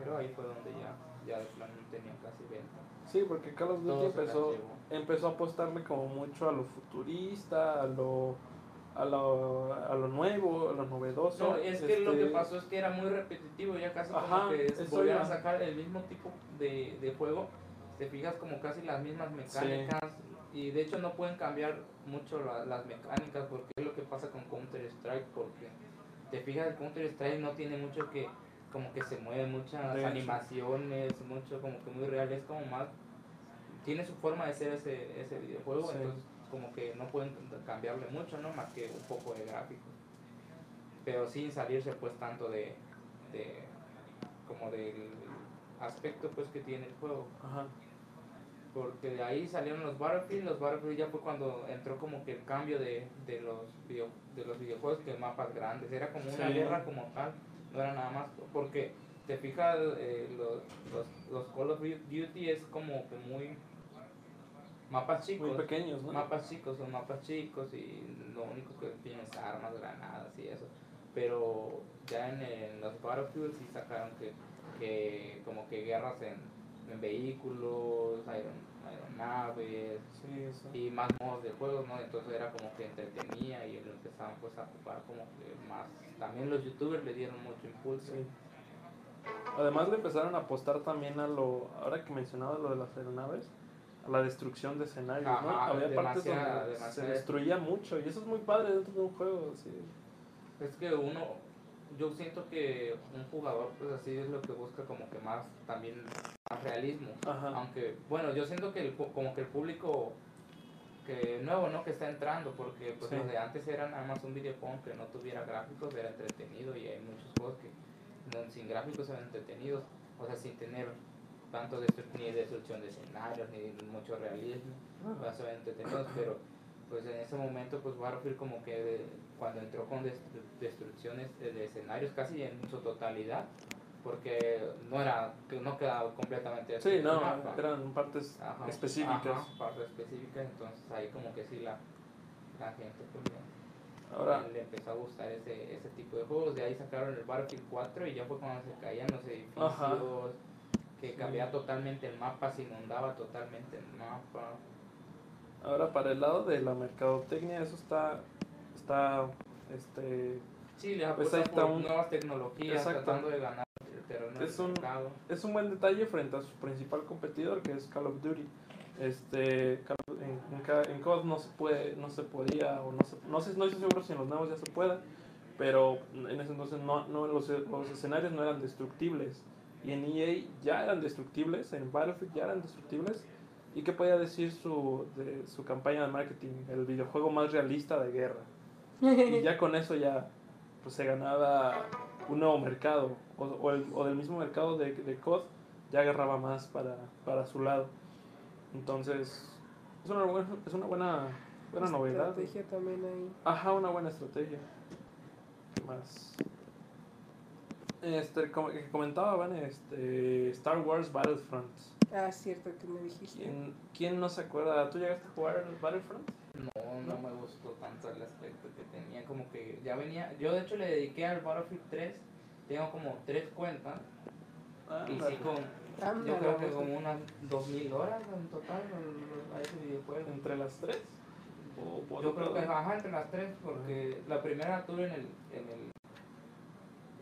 creo ahí fue donde ya, ya de plano no tenía casi venta. Sí, porque Call of Duty empezó, empezó a apostarle como mucho a lo futurista, a lo, a lo, a lo nuevo, a lo novedoso. No, es que lo que este, pasó es que era muy repetitivo, ya casi Ajá, como que volvían a sacar el mismo tipo de, de juego. Te fijas como casi las mismas mecánicas y de hecho no pueden cambiar mucho la- las mecánicas porque es lo que pasa con Counter Strike porque te fijas el Counter Strike no tiene mucho que como que se mueve muchas De hecho. animaciones, mucho como que muy real, es como más tiene su forma de ser ese, ese videojuego, Sí. entonces como que no pueden cambiarle mucho, ¿no? Más que un poco de gráficos. Pero sin salirse pues tanto de, de como del aspecto pues que tiene el juego. Ajá. Porque de ahí salieron los Battlefield, los Battlefield ya fue cuando entró como que el cambio de, de los video, de los videojuegos que mapas grandes, era como una Sí. guerra como tal, no era nada más, porque te fijas eh, los, los, los Call of Duty es como que muy mapas chicos, Muy pequeños, ¿no? mapas chicos, son mapas chicos y lo único que tienen es armas, granadas y eso. Pero ya en, en los Battlefield sí sacaron que, que como que guerras en, en vehículos, aeron- aeronaves Sí, y más modos de juego, ¿no? Entonces era como que entretenía y lo empezaban pues a ocupar como que más. También los youtubers le dieron mucho impulso. Sí. Además le empezaron a apostar también a lo, ahora que mencionaba lo de las aeronaves, a la destrucción de escenarios, ¿no? Había partes donde se destruía mucho y eso es muy padre dentro de un juego, sí. Es que uno, yo siento que un jugador pues así es lo que busca como que más también más realismo. Ajá. Aunque, bueno, yo siento que el, como que el público que nuevo, ¿no? Que está entrando, porque pues Sí. los de antes eran nada más un videojuego que no tuviera gráficos, era entretenido y hay muchos juegos que sin gráficos eran entretenidos, o sea, sin tener tanto ni destrucción de escenarios, ni mucho realismo, o sea, se ven entretenidos, pero pues en ese momento pues Battlefield como que de- cuando entró con destru- destrucciones de, de escenarios casi en su totalidad, porque no era, que no quedaba completamente Sí, destruido no, mapa. eran partes Ajá, específicas. ajá, partes específicas, entonces ahí como que sí la, la gente pues, le- Ahora, le empezó a gustar ese, ese tipo de juegos, de ahí sacaron el Battlefield 4 y ya fue cuando se caían los edificios, Ajá. Que cambiaba totalmente el mapa, se inundaba totalmente el mapa. ahora para el lado de la mercadotecnia, eso está, está, este, Sí, les Pues apuesta ahí está un- nuevas tecnologías, Exacto. tratando de ganar el terreno Es del un- mercado. es un buen detalle frente a su principal competidor que es Call of Duty. Este, en, en COD no se puede, no se podía o no se, no sé, no estoy seguro si en los nuevos ya se pueda, pero en ese entonces no, no los, los escenarios no eran destructibles y en EA ya eran destructibles, en Battlefield ya eran destructibles. ¿Y qué podía decir su, de, su campaña de marketing? El videojuego más realista de guerra. Y ya con eso ya pues, se ganaba un nuevo mercado. O, o, el- o del mismo mercado de, de COD ya agarraba más para, para su lado. Entonces, es una buena, es una buena, buena novedad. Estrategia también ahí. Ajá, una buena estrategia. ¿Qué más? Este, como que comentaba, Van, este, Star Wars Battlefront. Ah, cierto que me dijiste. ¿Quién, quién no se acuerda? ¿Tú llegaste a jugar Battlefront? No, no me gustó tanto el aspecto que tenía, como que ya venía, yo de hecho le dediqué al Battlefield 3, tengo como tres cuentas, Ah, y sí con, yo Ándale, creo que como unas 2000 horas en total a- ese videojuego. ¿Entre las tres? ¿O por Yo creo que ajá, entre las tres, porque la primera la tuve en el, en el,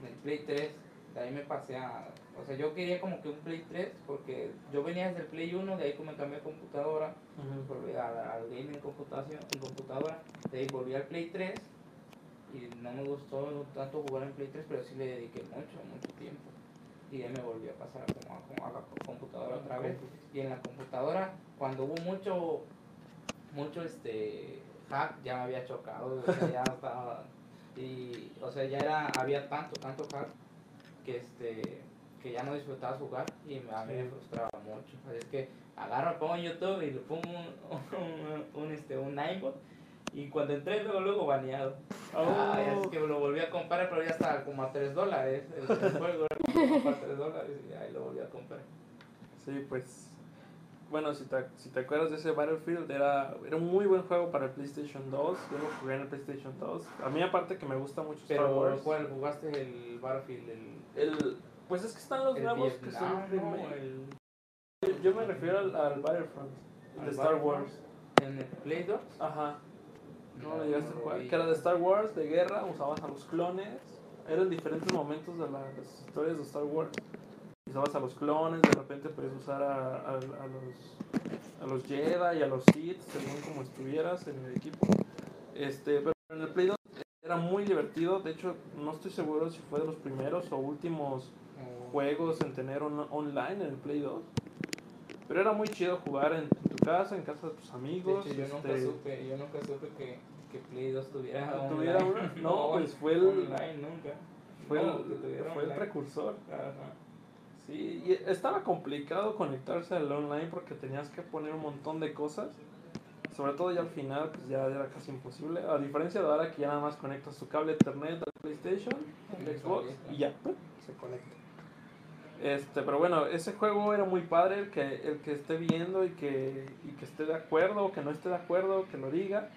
en el Play 3, de ahí me pasé a, o sea, yo quería como que un Play 3, porque yo venía desde el Play 1, de ahí como me cambié computadora, Ujú. volví al, al gaming en computación, en computadora, de ahí volví al Play 3, y no me gustó tanto jugar en Play 3, pero sí le dediqué mucho, mucho tiempo. Y ahí me volví a pasar a, como a, como a la computadora otra vez y en la computadora cuando hubo mucho mucho este hack ya me había chocado o sea, ya estaba y o sea ya era había tanto tanto hack que este que ya no disfrutaba jugar y me- a mí me frustraba mucho. Así es que agarro pongo YouTube y le pongo un, un, un, este un Ninebot y cuando entré luego luego baneado. Oh. Es que lo volví a comprar pero ya estaba como a 3 dólares el, el juego era como a 3 dólares y ahí lo volví a comprar. Sí, pues bueno, si te, si te acuerdas de ese Battlefield, era, era un muy buen juego para el PlayStation 2. Yo lo jugué en el PlayStation 2. A mí, aparte, que me gusta mucho Star Pero, Wars. ¿cuál? ¿Jugaste el Battlefield? El, El, pues es que están los nuevos que son remake. El- Yo- Yo me refiero al, al Battlefront, el ¿Al de Star? Wars. ¿En el Play 2? Ajá. No, No, lo llegaste a no jugar. vi. Que era de Star Wars, de guerra, usabas a los clones. Eran diferentes momentos de las historias de Star Wars. Usabas a los clones, de repente puedes usar a, a, a los, a los Jedi y a los Sith, según como estuvieras en el equipo. Este, pero en el Play 2 era muy divertido. De hecho, no estoy seguro si fue de los primeros o últimos O- juegos en tener on- online en el Play 2. Pero era muy chido jugar en, en tu casa, en casa de tus De amigos. hecho, yo nunca este, supe, yo nunca supe que, que Play 2 tuviera ¿Tuviera [laughs] online. No, pues fue el- Online nunca. Fue, No, el, fue el precursor. Ajá. Sí, y estaba complicado conectarse al online porque tenías que poner un montón de cosas. Sobre todo ya al final, pues ya era casi imposible. A diferencia de ahora que ya nada más conectas tu cable Ethernet al PlayStation, al Xbox y ya, se conecta. Este, pero bueno, ese juego era muy padre, el que, el que esté viendo y que, y que esté de acuerdo o que no esté de acuerdo, que lo diga.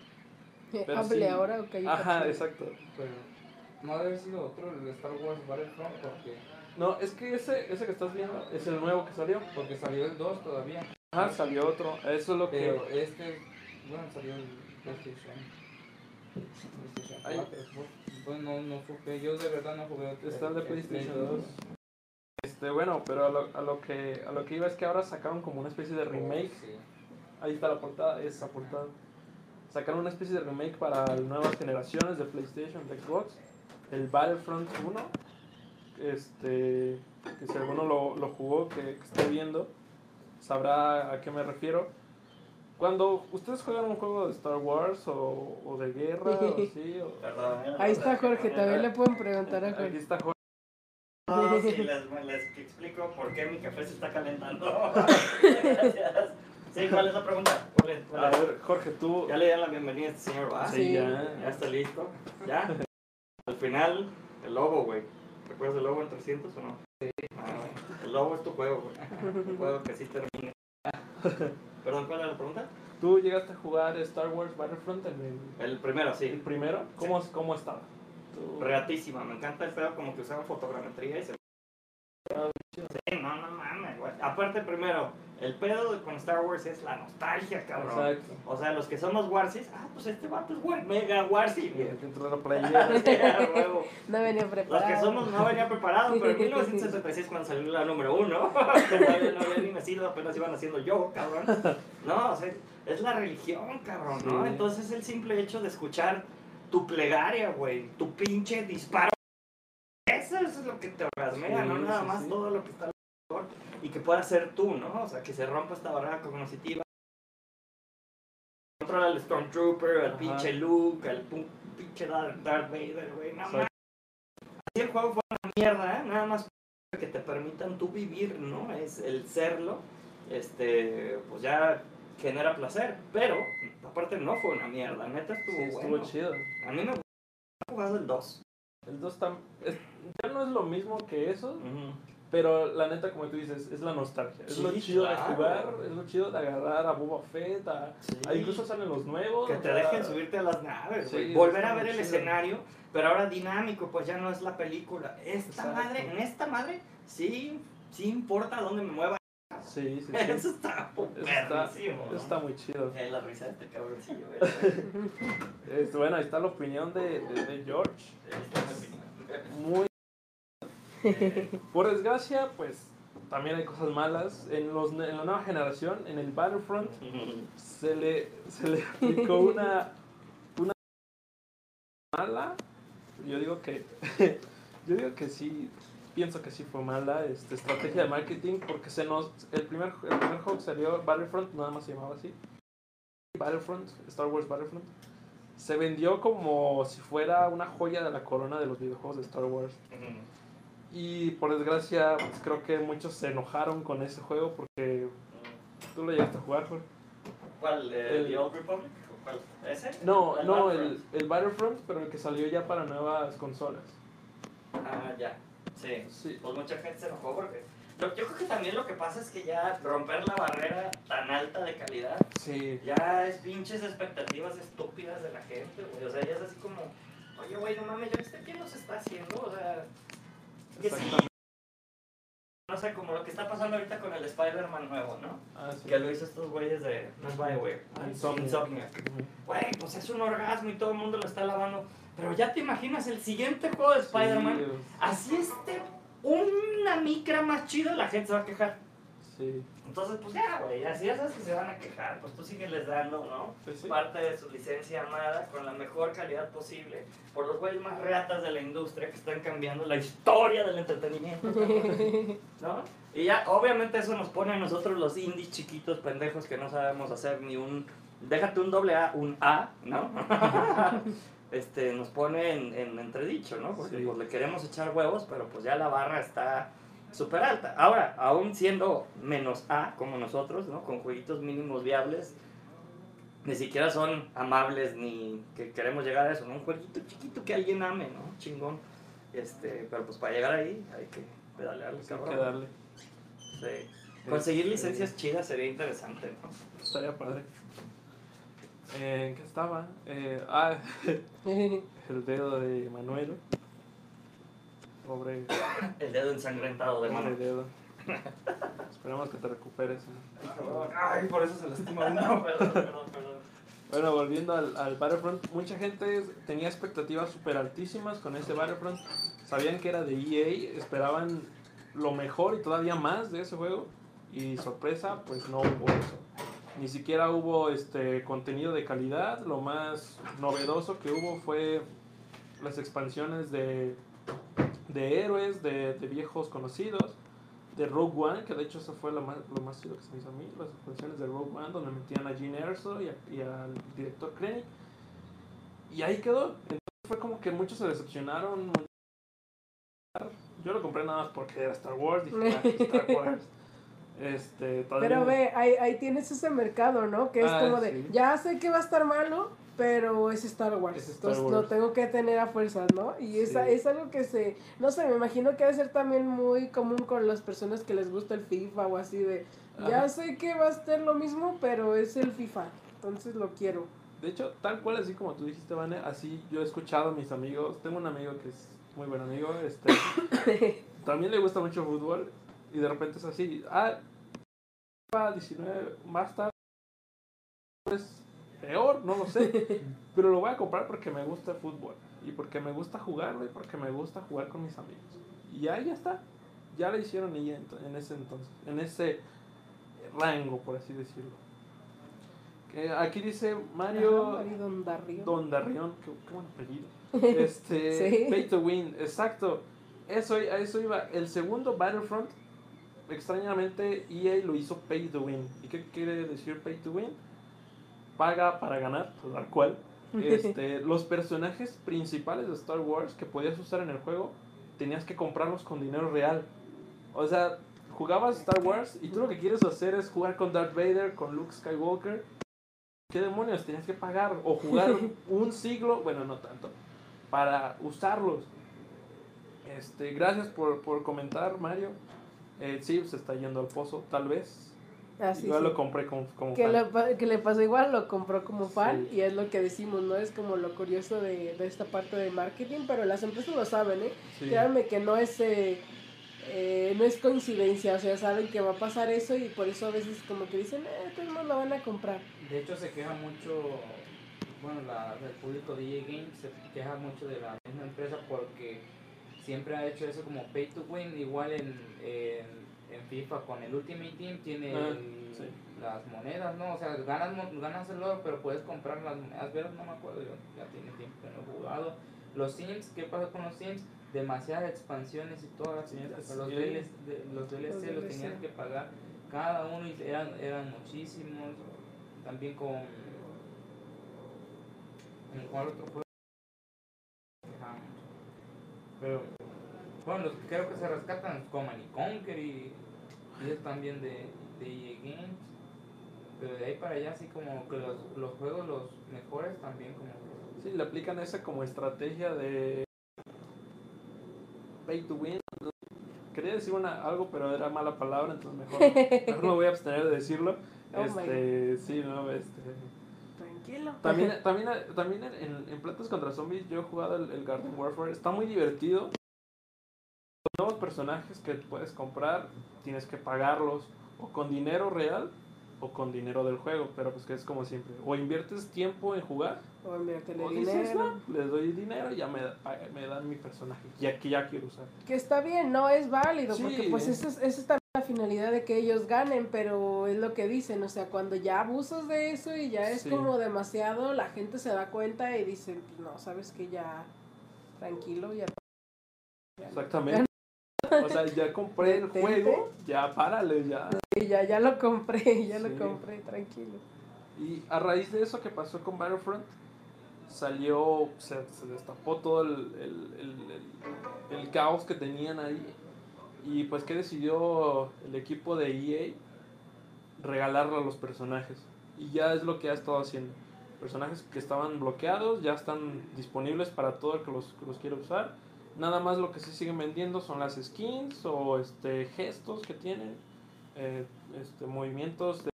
Pero Hable sí. ahora o que Ajá, exacto. Pero no debe haber sido otro, el Star Wars Battlefront, porque, No, es que ese, ese que estás viendo es el nuevo que salió. porque salió el 2 todavía. Ajá, salió otro. Eso es lo que... Pero este, bueno, salió el PlayStation. PlayStation Ay. 4, Xbox. Pues no, supe, yo de verdad no jugué Está el de Play PlayStation 2. Este, bueno, pero a lo, a lo que a lo que iba es que ahora sacaron como una especie de remake. Sí. Ahí está la portada, esa portada. Sacaron una especie de remake para nuevas generaciones de PlayStation, de Xbox. El Battlefront 1. Este, que si alguno lo, lo jugó, que, que esté viendo, sabrá a qué me refiero. Cuando ustedes juegan un juego de Star Wars o, o de guerra o [laughs] así, o-. Ahí está Jorge, también le pueden preguntar a aquí Jorge. está Jorge. No, sí, les, [laughs] les explico por qué mi café se está calentando. [laughs] Gracias. Sí, ¿cuál es la pregunta? ¿Cuál es? ¿Cuál A ver, Jorge, tú. Ya le di la bienvenida a este señor, ¿va? Sí, Sí. ya. Ya está listo. ¿Ya? Al final, el logo, güey. ¿Recuerdas el logo en 300 o no? Sí. el logo es tu juego, güey. Un [laughs] juego que sí termina. [laughs] Perdón, ¿cuál era la pregunta? ¿Tú llegaste a jugar Star Wars Battlefront en el, El primero, el sí. primero? ¿Cómo, cómo estaba? Tú- Reatísima, me encanta el pedo como que usaban fotogrametría y se... Sí, no, no mames, güey. Aparte, primero, el pedo con Star Wars es la nostalgia, cabrón. Exacto. O sea, los que somos Warsis, ah, pues este vato es war, mega Warsi. Playera. A huevo. No venía Los preparado. que somos no venía preparado, pero en 1976 cuando salió la número uno, [laughs] [laughs] todavía no había ni nacido, apenas iban haciendo yo, cabrón. No, o sea, es la religión, cabrón, ¿no? Sí. Entonces el simple hecho de escuchar tu plegaria, güey, tu pinche disparo, que te orgasmea, Sí, no nada sí, más sí. todo lo que está alrededor y que puedas ser tú, ¿no? O sea, que se rompa esta barrera cognitiva. Controla al Stormtrooper, al pinche Luke, al pinche Darth Vader, güey, Exacto. mames. Así el juego fue una mierda, ¿eh? Nada más que te permitan tú vivir, ¿no? Es el serlo, este, pues ya genera placer, pero aparte no fue una mierda, neta estuvo estuvo bueno. chido. A mí me gustó he jugado el 2. El 2 tam- es- ya no es lo mismo que eso, pero la neta, como tú dices, es la nostalgia. Es lo Sí, chido claro. de jugar, es lo chido de agarrar a Boba Fett, a, Sí. a incluso salen los nuevos. Que te sea, dejen subirte a las naves, Sí. Volver está a ver el chido. escenario, pero ahora dinámico, pues ya no es la película. Esta Exacto. madre, en esta madre, sí, sí importa dónde me mueva. Sí, sí, [laughs] sí. Eso está está, perrísimo, eso ¿no? está muy chido. Eh, la risa de este cabroncillo. [laughs] Este, bueno, ahí está la opinión de, de, de George. Muy. [laughs] Por desgracia, pues también hay cosas malas. En, los, en la nueva generación, en el Battlefront, se le, se le aplicó [laughs] una, una mala. Yo digo que [laughs] yo digo que sí, pienso que sí fue mala este, estrategia de marketing porque se nos el primer el primer juego que salió Battlefront nada más se llamaba así. Battlefront, Star Wars Battlefront se vendió como si fuera una joya de la corona de los videojuegos de Star Wars. Y por desgracia, pues, creo que muchos se enojaron con ese juego porque tú lo llegaste a jugar, Jorge. ¿Cuál? eh, El- ¿The Old Republic? ¿O ¿Cuál? ¿Ese? No, ¿El no, Battlefront? el, el Battlefront, pero el que salió ya para nuevas consolas. Ah, ya. Sí. Sí. Pues mucha gente se enojó porque Yo, yo creo que también lo que pasa es que ya romper la barrera tan alta de calidad Sí. ya es pinches expectativas estúpidas de la gente, güey. O sea, ya es así como, oye, güey, no mames, ¿ya viste qué nos está haciendo? O sea, que sí. No sé, como lo que está pasando ahorita con el Spider-Man nuevo, ¿no? Ah, sí. Que lo hizo estos güeyes de. No es Bioware. Ah, Insomniac. Güey, pues es un orgasmo y todo el mundo lo está lavando. Pero ya te imaginas el siguiente juego de Spider-Man. Sí, Así esté una micra más chido, la gente se va a quejar. Sí. Entonces, pues ya, güey, así ya sabes que se van a quejar. Pues tú sigues les dando, ¿no? Sí. Parte de su licencia amada con la mejor calidad posible por los güeyes más reatas de la industria que están cambiando la historia del entretenimiento. [laughs] ¿No? Y ya, obviamente, eso nos pone a nosotros los indies chiquitos pendejos que no sabemos hacer ni un. Déjate un doble A, un A, ¿no? [laughs] este, nos pone en, en entredicho, ¿no? Porque Sí. pues le queremos echar huevos, pero pues ya la barra está súper alta. Ahora, aún siendo menos A como nosotros, ¿no? Con jueguitos mínimos viables, ni siquiera son amables ni que queremos llegar a eso, ¿no? Un jueguito chiquito que alguien ame, ¿no? Chingón. Este, pero pues para llegar ahí hay que pedalearle, hay cabrón. que darle. Sí. Conseguir Este, licencias chidas sería interesante, ¿no? Estaría padre. Eh, ¿En qué estaba? Eh, ah, [laughs] [laughs] el dedo de Manuel. Pobre, [coughs] El dedo ensangrentado de mano. dedo. [laughs] Esperemos que te recuperes. ¿no? Ay, por eso se lastima uno. [laughs] Perdón, perdón, perdón. Bueno, volviendo al, al Battlefront, mucha gente tenía expectativas súper altísimas con ese Battlefront. Sabían que era de EA, esperaban lo mejor y todavía más de ese juego. Y sorpresa, pues no hubo eso. Ni siquiera hubo este contenido de calidad. Lo más novedoso que hubo fue las expansiones de, de héroes, de, de viejos conocidos. De Rogue One, que de hecho eso fue lo más, lo más chido que se me hizo a mí, las expansiones de Rogue One, donde metían a Gene Erso y, a- y al director Krennic. Y ahí quedó. Entonces fue como que muchos se decepcionaron. Yo lo compré nada más porque era Star Wars. Dije, "Ah, Star [laughs] Wars. Este, Pero ve, ahí, ahí tienes ese mercado, ¿no? Que es Ah, como de, sí. ya sé que va a estar malo, pero es Star Wars. Es Star entonces Wars. lo tengo que tener a fuerzas, ¿no? Y Sí. es algo que se, no sé, me imagino que debe ser también muy común con las personas que les gusta el FIFA o así de, ya sé que va a ser lo mismo, pero es el FIFA, entonces lo quiero. De hecho, tal cual, así como tú dijiste, Vane, así yo he escuchado a mis amigos. Tengo un amigo que es muy buen amigo, este, [coughs] también le gusta mucho el fútbol y de repente es así, ah, FIFA 19, más tarde, peor, no lo sé, [laughs] pero lo voy a comprar porque me gusta el fútbol y porque me gusta jugarlo y porque me gusta jugar con mis amigos. Y ahí ya está, ya lo hicieron ella en ese entonces, en ese rango, por así decirlo. Aquí dice Mario... Ajá, Mario Don Darrio. Don Darrión, qué, qué buen apellido. [laughs] Este, Sí. Pay to Win, exacto. Eso, a eso iba. El segundo Battlefront, extrañamente, EA lo hizo Pay to Win. ¿Y qué quiere decir Pay to Win? Paga para ganar, pues, tal cual. [laughs] Este, los personajes principales de Star Wars que podías usar en el juego, tenías que comprarlos con dinero real. O sea, jugabas Star Wars y tú lo que quieres hacer es jugar con Darth Vader, con Luke Skywalker. ¿Qué demonios tenías que pagar? O jugar [laughs] un siglo, bueno, no tanto, para usarlos. Este, gracias por, por comentar, Mario. Eh, sí, se está yendo al pozo, tal vez. Así Igual sí. lo compré como, como Que fan. que le pasó igual, lo compró como fan Sí. y es lo que decimos, ¿no? Es como lo curioso de, de esta parte de marketing, pero las empresas lo saben, ¿eh? Sí. Créanme que no es, eh, eh, no es coincidencia, o sea, saben que va a pasar eso y por eso a veces como que dicen, eh, todos no lo van a comprar. De hecho, se queja mucho, bueno, la, el público de EA Games se queja mucho de la misma empresa porque siempre ha hecho eso como pay to win, igual en, en, en FIFA con el Ultimate Team tiene Ah, el- sí. las monedas, ¿no? O sea, ganas, ganas el oro, pero puedes comprar las monedas verdes, no me acuerdo, yo ya tiene tiempo que no he jugado. Los Sims, ¿qué pasa con los Sims? Demasiadas expansiones y todas Sí, las es- los, sí. DLC, los DLC los, tenías que pagar cada uno y eran, eran muchísimos. También con. ¿En cuál otro juego? Pero. Bueno, los que creo que se rescatan Command y Conquer y. Y es también de, de EA Games. Pero de ahí para allá, así como que los, los juegos, los mejores también, como. Sí, le aplican esa como estrategia de pay to win, que quería decir una, algo, pero era mala palabra, entonces mejor, [laughs] mejor me voy a abstener de decirlo. Oh Este, sí, no, este. Tranquilo. También, [laughs] también, también en, en Plantas contra Zombies yo he jugado el, el Garden Warfare. Está muy divertido. Nuevos personajes que puedes comprar tienes que pagarlos o con dinero real o con dinero del juego. Pero pues que es como siempre. O inviertes tiempo en jugar O inviértele dinero. no, les doy dinero y ya me, me dan mi personaje. Ya que ya quiero usar. Que está bien, no es válido, Sí. porque pues esa es, esa es también la finalidad de que ellos ganen, pero es lo que dicen, o sea, cuando ya abusas de eso y ya es Sí. como demasiado, la gente se da cuenta y dicen, pues, no, sabes que ya, tranquilo, ya. ya- Exactamente. O sea, ya compré el juego, ya párale, ya. Y ya, ya lo compré, [laughs] ya Sí. lo compré, tranquilo. Y a raíz de eso que pasó con Battlefront, salió, se, se destapó todo el, el, el- el- caos que tenían ahí. Y pues que decidió el equipo de EA regalarle a los personajes. Y ya es lo que ha estado haciendo. Personajes que estaban bloqueados ya están disponibles para todo el que los, que los quiera usar. Nada más lo que se siguen vendiendo son las skins o este gestos que tienen, eh, este movimientos de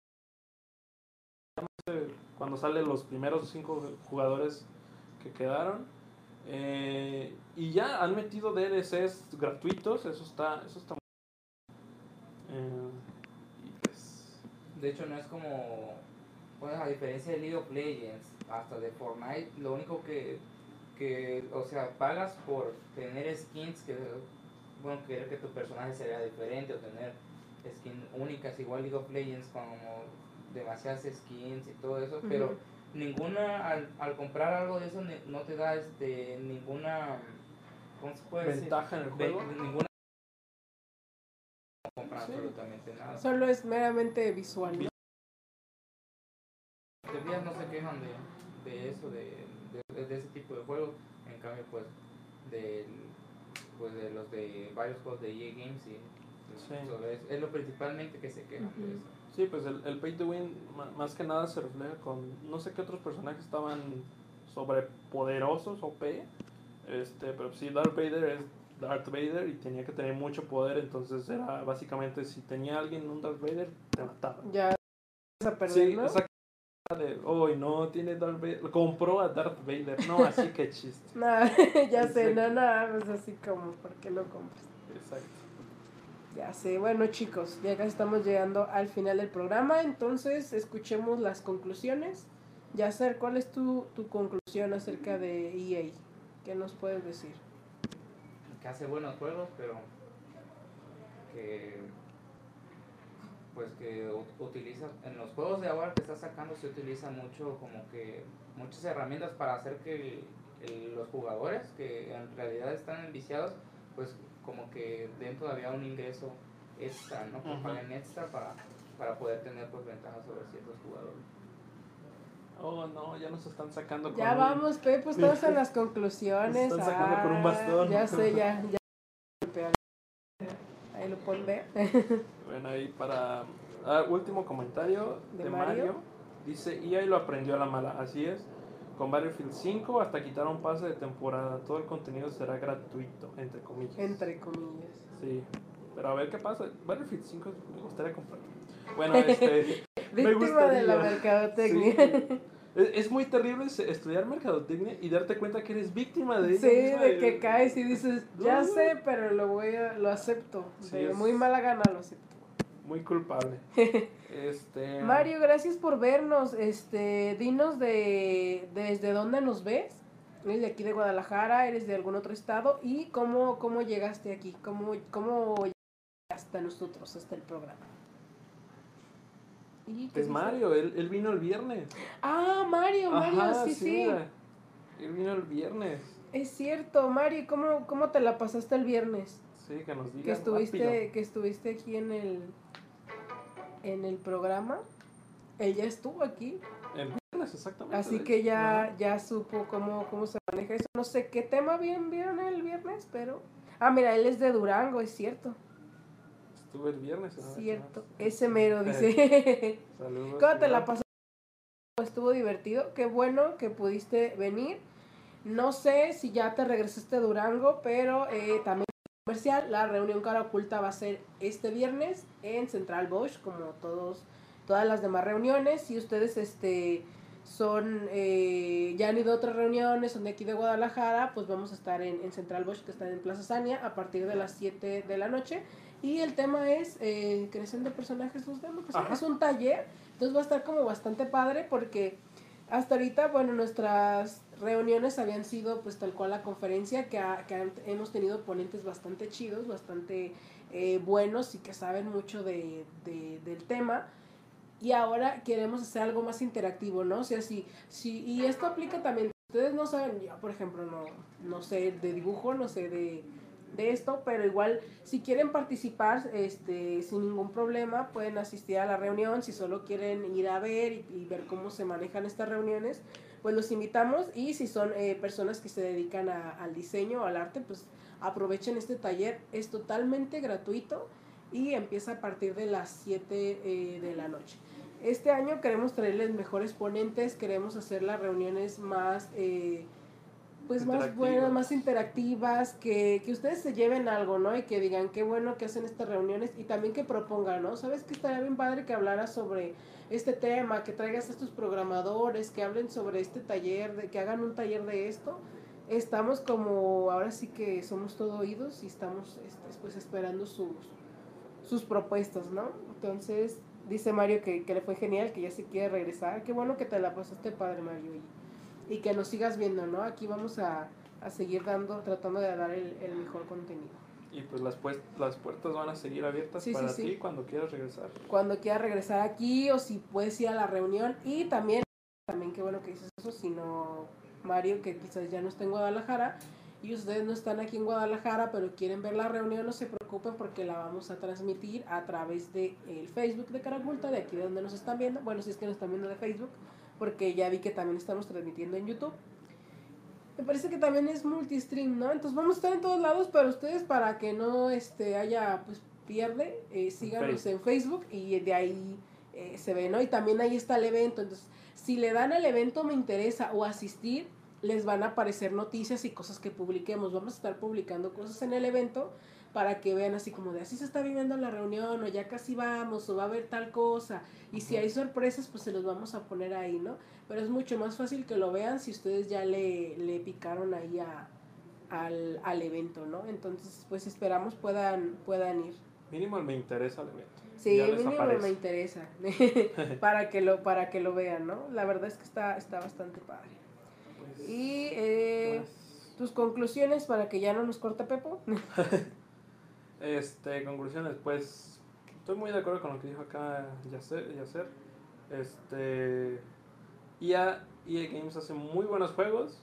cuando salen los primeros cinco jugadores que quedaron. Eh, y ya han metido DLCs gratuitos, eso está, eso está muy eh, pues, De hecho, no es como. Bueno, a diferencia de League of Legends, hasta de Fortnite, lo único que. Que o sea, pagas por tener skins que. Bueno, querer que tu personaje sea diferente o tener skins únicas, igual League of Legends, como demasiadas skins y todo eso, pero Ujú. ninguna. Al, al comprar algo de eso, no te da este ninguna. ¿Cómo se puede decir? ventaja en el Ve- juego. ninguna. No compran Sí. absolutamente nada. Solo es meramente visual, ¿no? No se quejan de, de eso, de, de, de ese tipo cambio, pues, del, pues de los de varios juegos de EA Games y Sí. sobre eso. es lo principalmente que se de eso. Sí, pues el, el pay to win más que nada se refleja con no sé qué otros personajes estaban sobrepoderosos o P. Este, pero sí Darth Vader es Darth Vader y tenía que tener mucho poder, entonces era básicamente si tenía alguien un Darth Vader te mataba. Ya a perder, Sí, ¿no? "Uy, no tiene Darth Vader, compró a Darth Vader." No, así que chiste. [laughs] Nah, [laughs] ya sé, no, nada, pues así como, ¿por qué lo compras? Exacto. Ya sé, bueno chicos, ya casi estamos llegando al final del programa, entonces escuchemos las conclusiones. Yacer, ¿cuál es tu, tu conclusión acerca de EA? ¿Qué nos puedes decir? Que hace buenos juegos, pero que pues que u- utiliza en los juegos de ahora que está sacando se utiliza mucho como que muchas herramientas para hacer que el- los jugadores que en realidad están enviciados pues como que den todavía un ingreso extra no que paguen extra para, para poder tener pues ventajas sobre ciertos jugadores Oh, no, ya nos están sacando con Ya un- vamos, Pepe, pues estamos en las conclusiones. Nos están sacando con un Ah, bastón. Ya sé, ya, ya. [laughs] Ahí lo pueden ver. [laughs] Ahí para ah, último comentario ¿De de, Mario? Mario. Dice, EA lo aprendió a la mala. Así es. Con Battlefield 5 hasta quitar un pase de temporada. Todo el contenido será gratuito, entre comillas. Entre comillas. Sí. Pero a ver qué pasa. Battlefield 5 me gustaría comprarlo. Bueno, este... [laughs] Me Víctima de la gustaría. mercadotecnia. sí. Es, muy terrible estudiar mercadotecnia y darte cuenta que eres víctima de Sí, ella de que caes y dices, ya sé, pero lo voy a, lo acepto. Sí, de es- muy mala gana lo acepto. Muy culpable. [laughs] Este... Mario, gracias por vernos. Este, dinos de desde dónde nos ves. ¿Eres de aquí de Guadalajara? ¿Eres de algún otro estado? ¿Y cómo, cómo llegaste aquí? ¿Cómo, cómo llegaste hasta nosotros, hasta el programa? ¿Y qué Es? Mario, él, él vino el viernes. Ah, Mario, Mario, Ajá, sí, sí. mira. Él vino el viernes. Es cierto, Mario, ¿cómo, ¿cómo te la pasaste el viernes? Sí, que nos diga Que estuviste, rápido. que estuviste aquí en el en el programa. Él ya estuvo aquí. El viernes, exactamente. Así que ya, ya supo cómo, cómo se maneja eso. No sé qué tema bien vieron el viernes, pero. Ah, mira, él es de Durango, es cierto. Estuve el viernes. ¿no? Cierto. Ah, Ese mero [laughs] dice. Saludos. ¿Cómo te la pasaste? Estuvo divertido. Qué bueno que pudiste venir. No sé si ya te regresaste a Durango, pero eh, también comercial, la reunión cara oculta va a ser este viernes en Central Bosch, como todos, todas las demás reuniones. Si ustedes este, son, eh, ya han ido a otras reuniones, son de aquí de Guadalajara, pues vamos a estar en, en Central Bosch, que está en Plaza Sania, a partir de las 7 de la noche. Y el tema es eh, creación de personajes, los demos, pues, es un taller, entonces va a estar como bastante padre porque hasta ahorita, bueno, nuestras reuniones habían sido pues tal cual la conferencia, que, ha- que han- hemos tenido ponentes bastante chidos, bastante eh, buenos y que saben mucho de, de- del tema. Y ahora queremos hacer algo más interactivo, ¿no? O sea, si, si, y esto aplica también, ustedes no saben, yo por ejemplo no, no sé de dibujo, no sé de, de esto, pero igual si quieren participar este, sin ningún problema, pueden asistir a la reunión, si solo quieren ir a ver y, ver cómo se manejan estas reuniones, pues los invitamos y si son eh, personas que se dedican a- al diseño al arte, pues aprovechen este taller, es totalmente gratuito y empieza a partir de las 7 eh, de la noche. Este año queremos traerles mejores ponentes, queremos hacer las reuniones más, eh, pues más buenas, más interactivas, que, que ustedes se lleven algo, ¿no? Y que digan qué bueno que hacen estas reuniones y también que propongan, ¿no? ¿Sabes que estaría bien padre que hablaras sobre este tema, que traigas a estos programadores, que hablen sobre este taller, de que hagan un taller de esto? Estamos como, ahora sí que somos todo oídos y estamos este, pues esperando sus, sus propuestas, ¿no? Entonces, dice Mario que, que le fue genial, que ya se quiere regresar. Qué bueno que te la pasaste padre, Mario. Y, y que nos sigas viendo, ¿no? Aquí vamos a, a seguir dando, tratando de dar el, el mejor contenido. Y pues las, pues, las puertas van a seguir abiertas Sí, para sí. ti cuando quieras regresar. Cuando quieras regresar aquí o si puedes ir a la reunión. Y también, también qué bueno que dices eso, sino Mario, que quizás ya no está en Guadalajara. Y ustedes no están aquí en Guadalajara, pero quieren ver la reunión, no se preocupen porque la vamos a transmitir a través de el Facebook de Caraculta, de aquí de donde nos están viendo. Bueno, si es que nos están viendo de Facebook, porque ya vi que también estamos transmitiendo en YouTube. Me parece que también es multistream, ¿no? Entonces vamos a estar en todos lados, pero ustedes para que no este haya pues pierde, eh, síganos Facebook. en Facebook y de ahí eh, se ve, ¿no? Y también ahí está el evento. Entonces, si le dan al evento me interesa o asistir, les van a aparecer noticias y cosas que publiquemos. Vamos a estar publicando cosas en el evento para que vean así como de así se está viviendo la reunión o ya casi vamos o va a haber tal cosa. Y si hay sorpresas, pues se los vamos a poner ahí, ¿no? Pero es mucho más fácil que lo vean si ustedes ya le, le picaron ahí a, al, al evento, ¿no? Entonces, pues esperamos puedan, puedan ir. Mínimo me interesa el evento. Sí, mínimo aparece. me interesa [laughs] [laughs] para que lo para que lo vean, ¿no? La verdad es que está está bastante padre. Pues, Y eh, pues, tus conclusiones para que ya no nos corte Pepo. [laughs] Este, conclusiones, pues estoy muy de acuerdo con lo que dijo acá Yacer. Yacer. Este, EA, EA Games hace muy buenos juegos,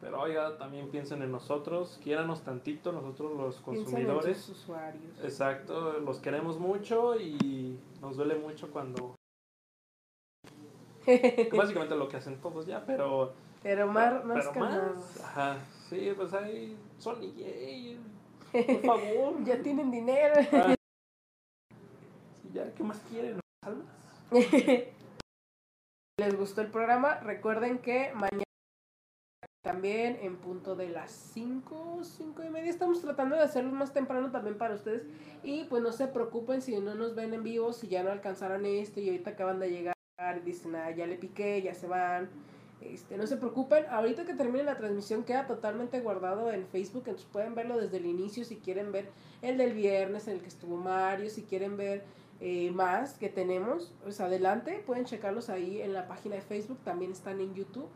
pero oiga, también piensen en nosotros, quiéranos tantito, nosotros los en consumidores. sus usuarios. Exacto, los queremos mucho y nos duele mucho cuando... que [laughs] básicamente lo que hacen todos ya, pero... Pero más, más pero calmados. Ajá, sí, pues ahí son EA, por favor. Ya tienen dinero. Ah, sí, ya, ¿qué más quieren? [laughs] ¿Les gustó el programa? Recuerden que mañana también en punto de las 5, 5 y media. Estamos tratando de hacerlo más temprano también para ustedes. Y pues no se preocupen si no nos ven en vivo, si ya no alcanzaron esto y ahorita acaban de llegar y dicen, ah, ya le piqué, ya se van. Este, no se preocupen, ahorita que termine la transmisión queda totalmente guardado en Facebook, entonces pueden verlo desde el inicio si quieren ver el del viernes en el que estuvo Mario, si quieren ver eh, más que tenemos, pues adelante, pueden checarlos ahí en la página de Facebook, también están en YouTube.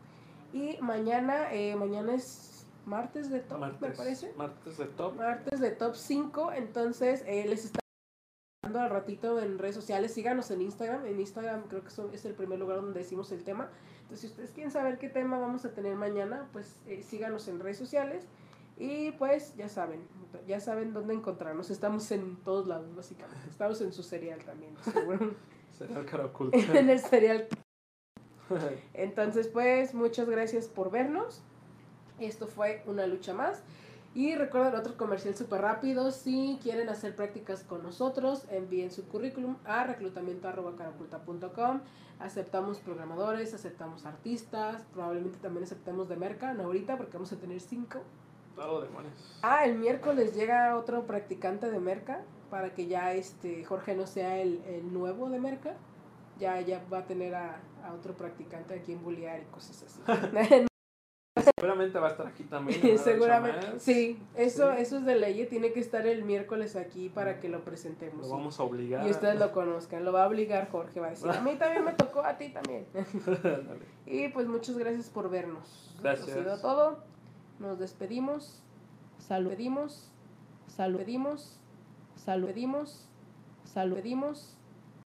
Y mañana, eh, mañana es martes de top, me parece. martes de top. Martes de top 5, entonces eh, les está dando al ratito en redes sociales, síganos en Instagram, en Instagram creo que son- es el primer lugar donde decimos el tema. Entonces, si ustedes quieren saber qué tema vamos a tener mañana, pues eh, síganos en redes sociales. Y pues ya saben, ya saben dónde encontrarnos. Estamos en todos lados, básicamente. Estamos en su serial también, [laughs] seguro. Será el cara oculta. [laughs] en el serial. [laughs] Entonces, pues, muchas gracias por vernos. Esto fue una lucha más. Y recuerden otro comercial súper rápido. Si quieren hacer prácticas con nosotros, envíen su currículum a reclutamiento.caraculta.com. Aceptamos programadores, aceptamos artistas, probablemente también aceptemos de merca, no ahorita porque vamos a tener cinco. Demonios. Ah, el miércoles llega otro practicante de Merca para que ya este Jorge no sea el, el nuevo de Merca. Ya, ya va a tener a, a otro practicante aquí en Bullear y cosas así. [laughs] [laughs] [laughs] Seguramente va a estar aquí también. [laughs] Sí, eso, Sí. eso es de ley. Tiene que estar el miércoles aquí para que lo presentemos. Lo vamos a obligar. Y ustedes lo conozcan. Lo va a obligar Jorge. Va a decir, a mí también me tocó, a ti también. [laughs] Y pues muchas gracias por vernos. Gracias. Ha sido todo. Nos despedimos. Saludimos. Saludimos. Saludimos. Saludimos.